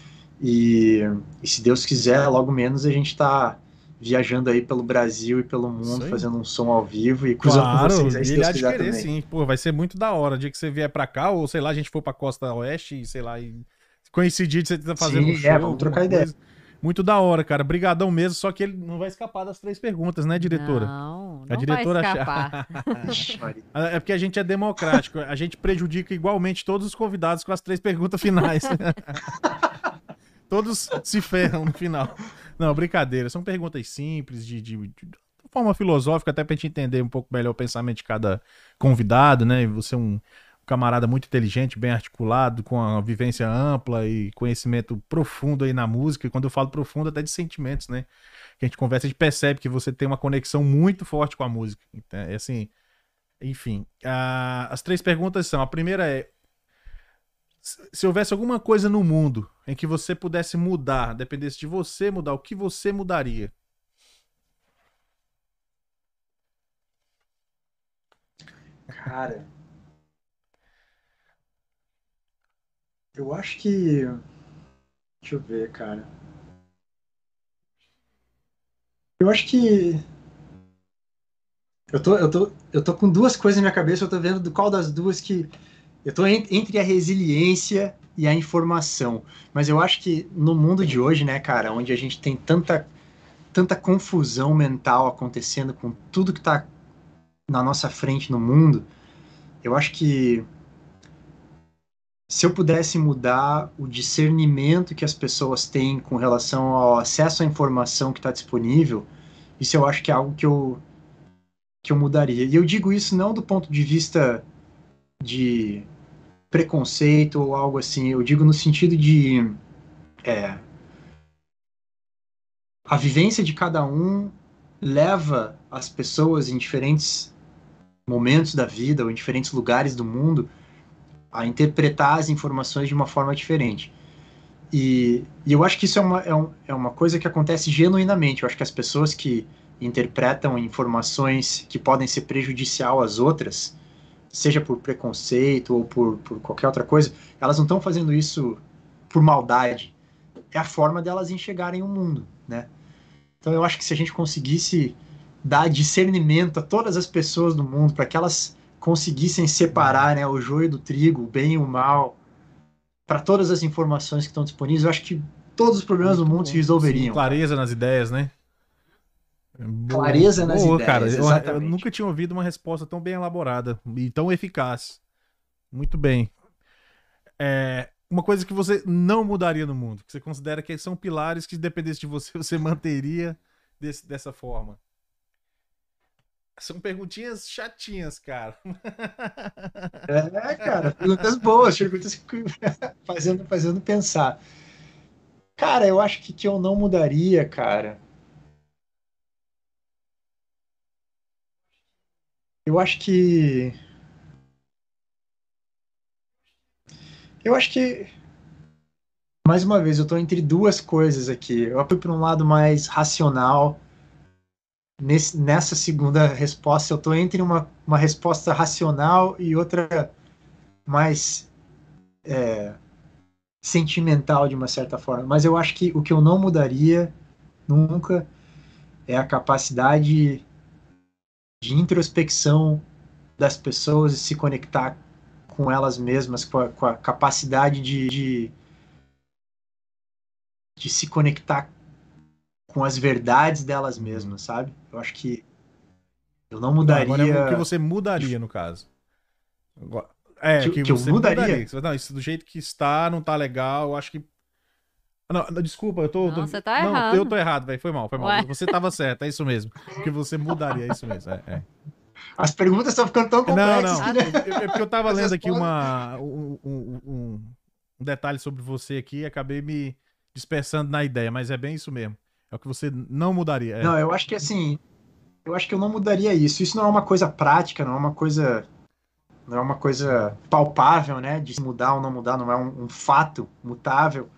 Speaker 4: E, e se Deus quiser, logo menos a gente está viajando aí pelo Brasil e pelo mundo, fazendo um som ao vivo e
Speaker 2: cruzando claro, com vocês aí, se Deus quiser querer, também. sim. Pô, vai ser muito da hora. O dia que você vier para cá, ou sei lá, a gente for pra Costa Oeste sei lá, e coincidir de você tá fazendo sim, um show. É,
Speaker 4: vamos trocar ideia.
Speaker 2: Muito da hora, cara. Brigadão mesmo, só que ele não vai escapar das três perguntas, né, diretora?
Speaker 3: Não, não a diretora vai escapar.
Speaker 2: é porque a gente é democrático. A gente prejudica igualmente todos os convidados com as três perguntas finais. todos se ferram no final. Não, brincadeira. São perguntas simples, de, de, de forma filosófica, até pra gente entender um pouco melhor o pensamento de cada convidado, né? Você é um camarada muito inteligente, bem articulado, com a vivência ampla e conhecimento profundo aí na música. E quando eu falo profundo, até de sentimentos, né? Que a gente conversa, a gente percebe que você tem uma conexão muito forte com a música. Então, é assim, enfim. A, as três perguntas são: a primeira é. Se houvesse alguma coisa no mundo em que você pudesse mudar, dependesse de você mudar, o que você mudaria?
Speaker 4: Cara, Eu acho que. Deixa eu ver, cara. Eu acho que. Eu tô, eu, tô, eu tô com duas coisas na minha cabeça, eu tô vendo qual das duas que. Eu tô entre a resiliência e a informação. Mas eu acho que no mundo de hoje, né, cara, onde a gente tem tanta, tanta confusão mental acontecendo com tudo que tá na nossa frente no mundo, eu acho que se eu pudesse mudar o discernimento que as pessoas têm com relação ao acesso à informação que está disponível, isso eu acho que é algo que eu, que eu mudaria. E eu digo isso não do ponto de vista de preconceito ou algo assim, eu digo no sentido de é, a vivência de cada um leva as pessoas em diferentes momentos da vida ou em diferentes lugares do mundo a interpretar as informações de uma forma diferente. E, e eu acho que isso é uma, é, um, é uma coisa que acontece genuinamente. Eu acho que as pessoas que interpretam informações que podem ser prejudicial às outras, seja por preconceito ou por, por qualquer outra coisa, elas não estão fazendo isso por maldade. É a forma delas enxergarem o mundo, né? Então eu acho que se a gente conseguisse dar discernimento a todas as pessoas do mundo para que elas conseguissem separar né, o joio do trigo, o bem e o mal, para todas as informações que estão disponíveis, eu acho que todos os problemas do mundo se resolveriam. Sim,
Speaker 2: clareza nas ideias, né?
Speaker 4: Clareza nas Boa, ideias.
Speaker 2: Cara, eu, eu, nunca tinha ouvido uma resposta tão bem elaborada e tão eficaz. Muito bem. É, uma coisa que você não mudaria no mundo, que você considera que são pilares que, dependesse de você, você manteria desse, dessa forma. São perguntinhas chatinhas, cara.
Speaker 4: É, cara, perguntas boas, perguntas fazendo, fazendo pensar. Cara, eu acho que que eu não mudaria, cara. Eu acho que. Eu acho que. Mais uma vez, eu tô entre duas coisas aqui. Eu fui para um lado mais racional nesse, nessa segunda resposta, eu estou entre uma, uma resposta racional e outra mais é, sentimental, de uma certa forma. Mas eu acho que o que eu não mudaria nunca é a capacidade de introspecção das pessoas e se conectar com elas mesmas, com a, com a capacidade de, de, de se conectar com as verdades delas mesmas, sabe? Eu acho que eu não mudaria. Não,
Speaker 2: agora, o que você mudaria, no caso? É, que, que, que eu mudaria? mudaria. Não, isso do jeito que está, não tá legal. Eu acho que. Não, desculpa, eu tô.
Speaker 3: Não,
Speaker 2: tô...
Speaker 3: você tá não, errado.
Speaker 2: Eu tô errado, velho. Foi mal, foi mal. Ué? Você tava certo, é isso mesmo. Que você mudaria, é isso mesmo. É, é.
Speaker 4: As perguntas estão ficando tão complexas.
Speaker 2: Não, não. Que... É porque eu tava lendo aqui uma, um, um, um, detalhe sobre você aqui e acabei me dispersando na ideia, mas é bem isso mesmo. É o que você não mudaria. É.
Speaker 4: Não, eu acho que assim, eu acho que eu não mudaria isso. Isso não é uma coisa prática, não é uma coisa, não é uma coisa palpável, né? De mudar ou não mudar, não é um, um fato mutável.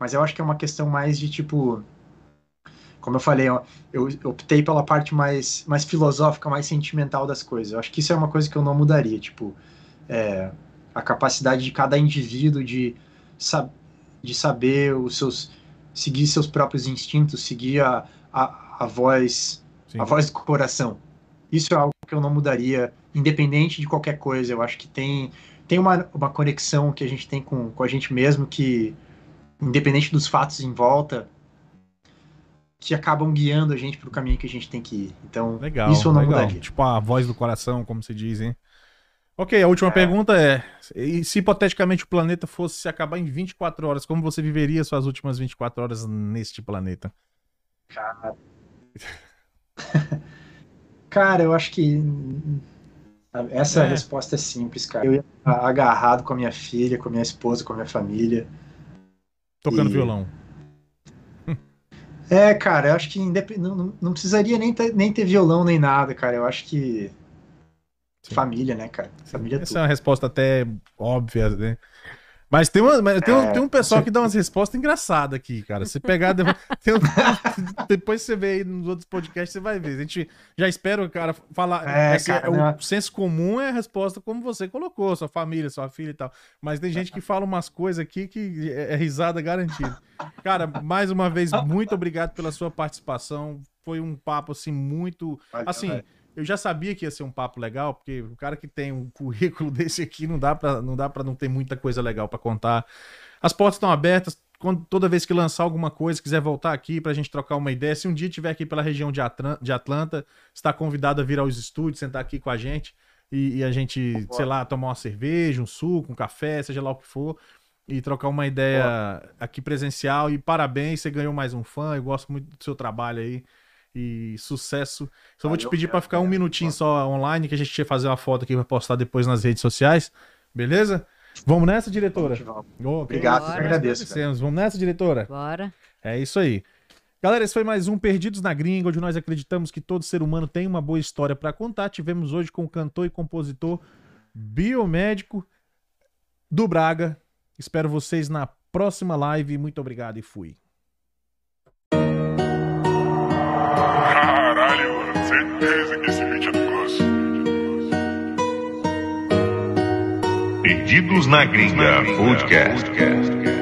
Speaker 4: Mas eu acho que é uma questão mais de tipo, como eu falei, eu, optei pela parte mais, mais filosófica, mais sentimental das coisas. Eu acho que isso é uma coisa que eu não mudaria, tipo, é, a capacidade de cada indivíduo de, de saber os seus seguir seus próprios instintos, seguir a, a, a voz Sim. a voz do coração. Isso é algo que eu não mudaria, independente de qualquer coisa. Eu acho que tem, tem uma, uma conexão que a gente tem com, com a gente mesmo que, independente dos fatos em volta, que acabam guiando a gente para o caminho que a gente tem que ir. Então,
Speaker 2: legal, isso eu não legal. mudaria. Tipo a voz do coração, como se diz, hein? Ok, a última é. pergunta é: e se hipoteticamente o planeta fosse se acabar em 24 horas, como você viveria suas últimas 24 horas neste planeta?
Speaker 4: Cara. cara, eu acho que essa é. resposta é simples, cara. Eu ia agarrado com a minha filha, com a minha esposa, com a minha família.
Speaker 2: Tocando e... violão.
Speaker 4: É, cara, eu acho que não, não precisaria nem ter, nem ter violão nem nada, cara. Eu acho que Sim. Família, né, cara? Família
Speaker 2: Essa tudo. é uma resposta até óbvia, né? Mas tem, uma, mas tem, um, é, tem um pessoal que dá umas respostas engraçadas aqui, cara. Se pegar. um, depois você vê aí nos outros podcasts, você vai ver. A gente já espera o cara falar. É, é cara, o não... senso comum é a resposta como você colocou, sua família, sua filha e tal. Mas tem gente que fala umas coisas aqui que é, é risada garantida. Cara, mais uma vez, muito obrigado pela sua participação. Foi um papo, assim, muito. Assim eu já sabia que ia ser um papo legal, porque o cara que tem um currículo desse aqui não dá para não dá para não ter muita coisa legal para contar. As portas estão abertas. Quando, toda vez que lançar alguma coisa, quiser voltar aqui para a gente trocar uma ideia, se um dia estiver aqui pela região de, Atran de Atlanta, está convidado a vir aos estúdios, sentar aqui com a gente e, e a gente, sei lá, tomar uma cerveja, um suco, um café, seja lá o que for, e trocar uma ideia aqui presencial. E parabéns, você ganhou mais um fã. Eu gosto muito do seu trabalho aí e sucesso. Só vou te pedir para ficar um minutinho só online, que a gente ia fazer uma foto aqui para postar depois nas redes sociais, beleza? Vamos nessa, diretora?
Speaker 4: Oh, Obrigado, eu agradeço.
Speaker 2: Vamos nessa, diretora?
Speaker 3: Bora.
Speaker 2: É isso aí. Galera, esse foi mais um Perdidos na Gringa, onde nós acreditamos que todo ser humano tem uma boa história para contar. Tivemos hoje com o cantor e compositor biomédico do Braga. Espero vocês na próxima live. Muito obrigado e fui.
Speaker 1: Perdidos na Gringa Podcast.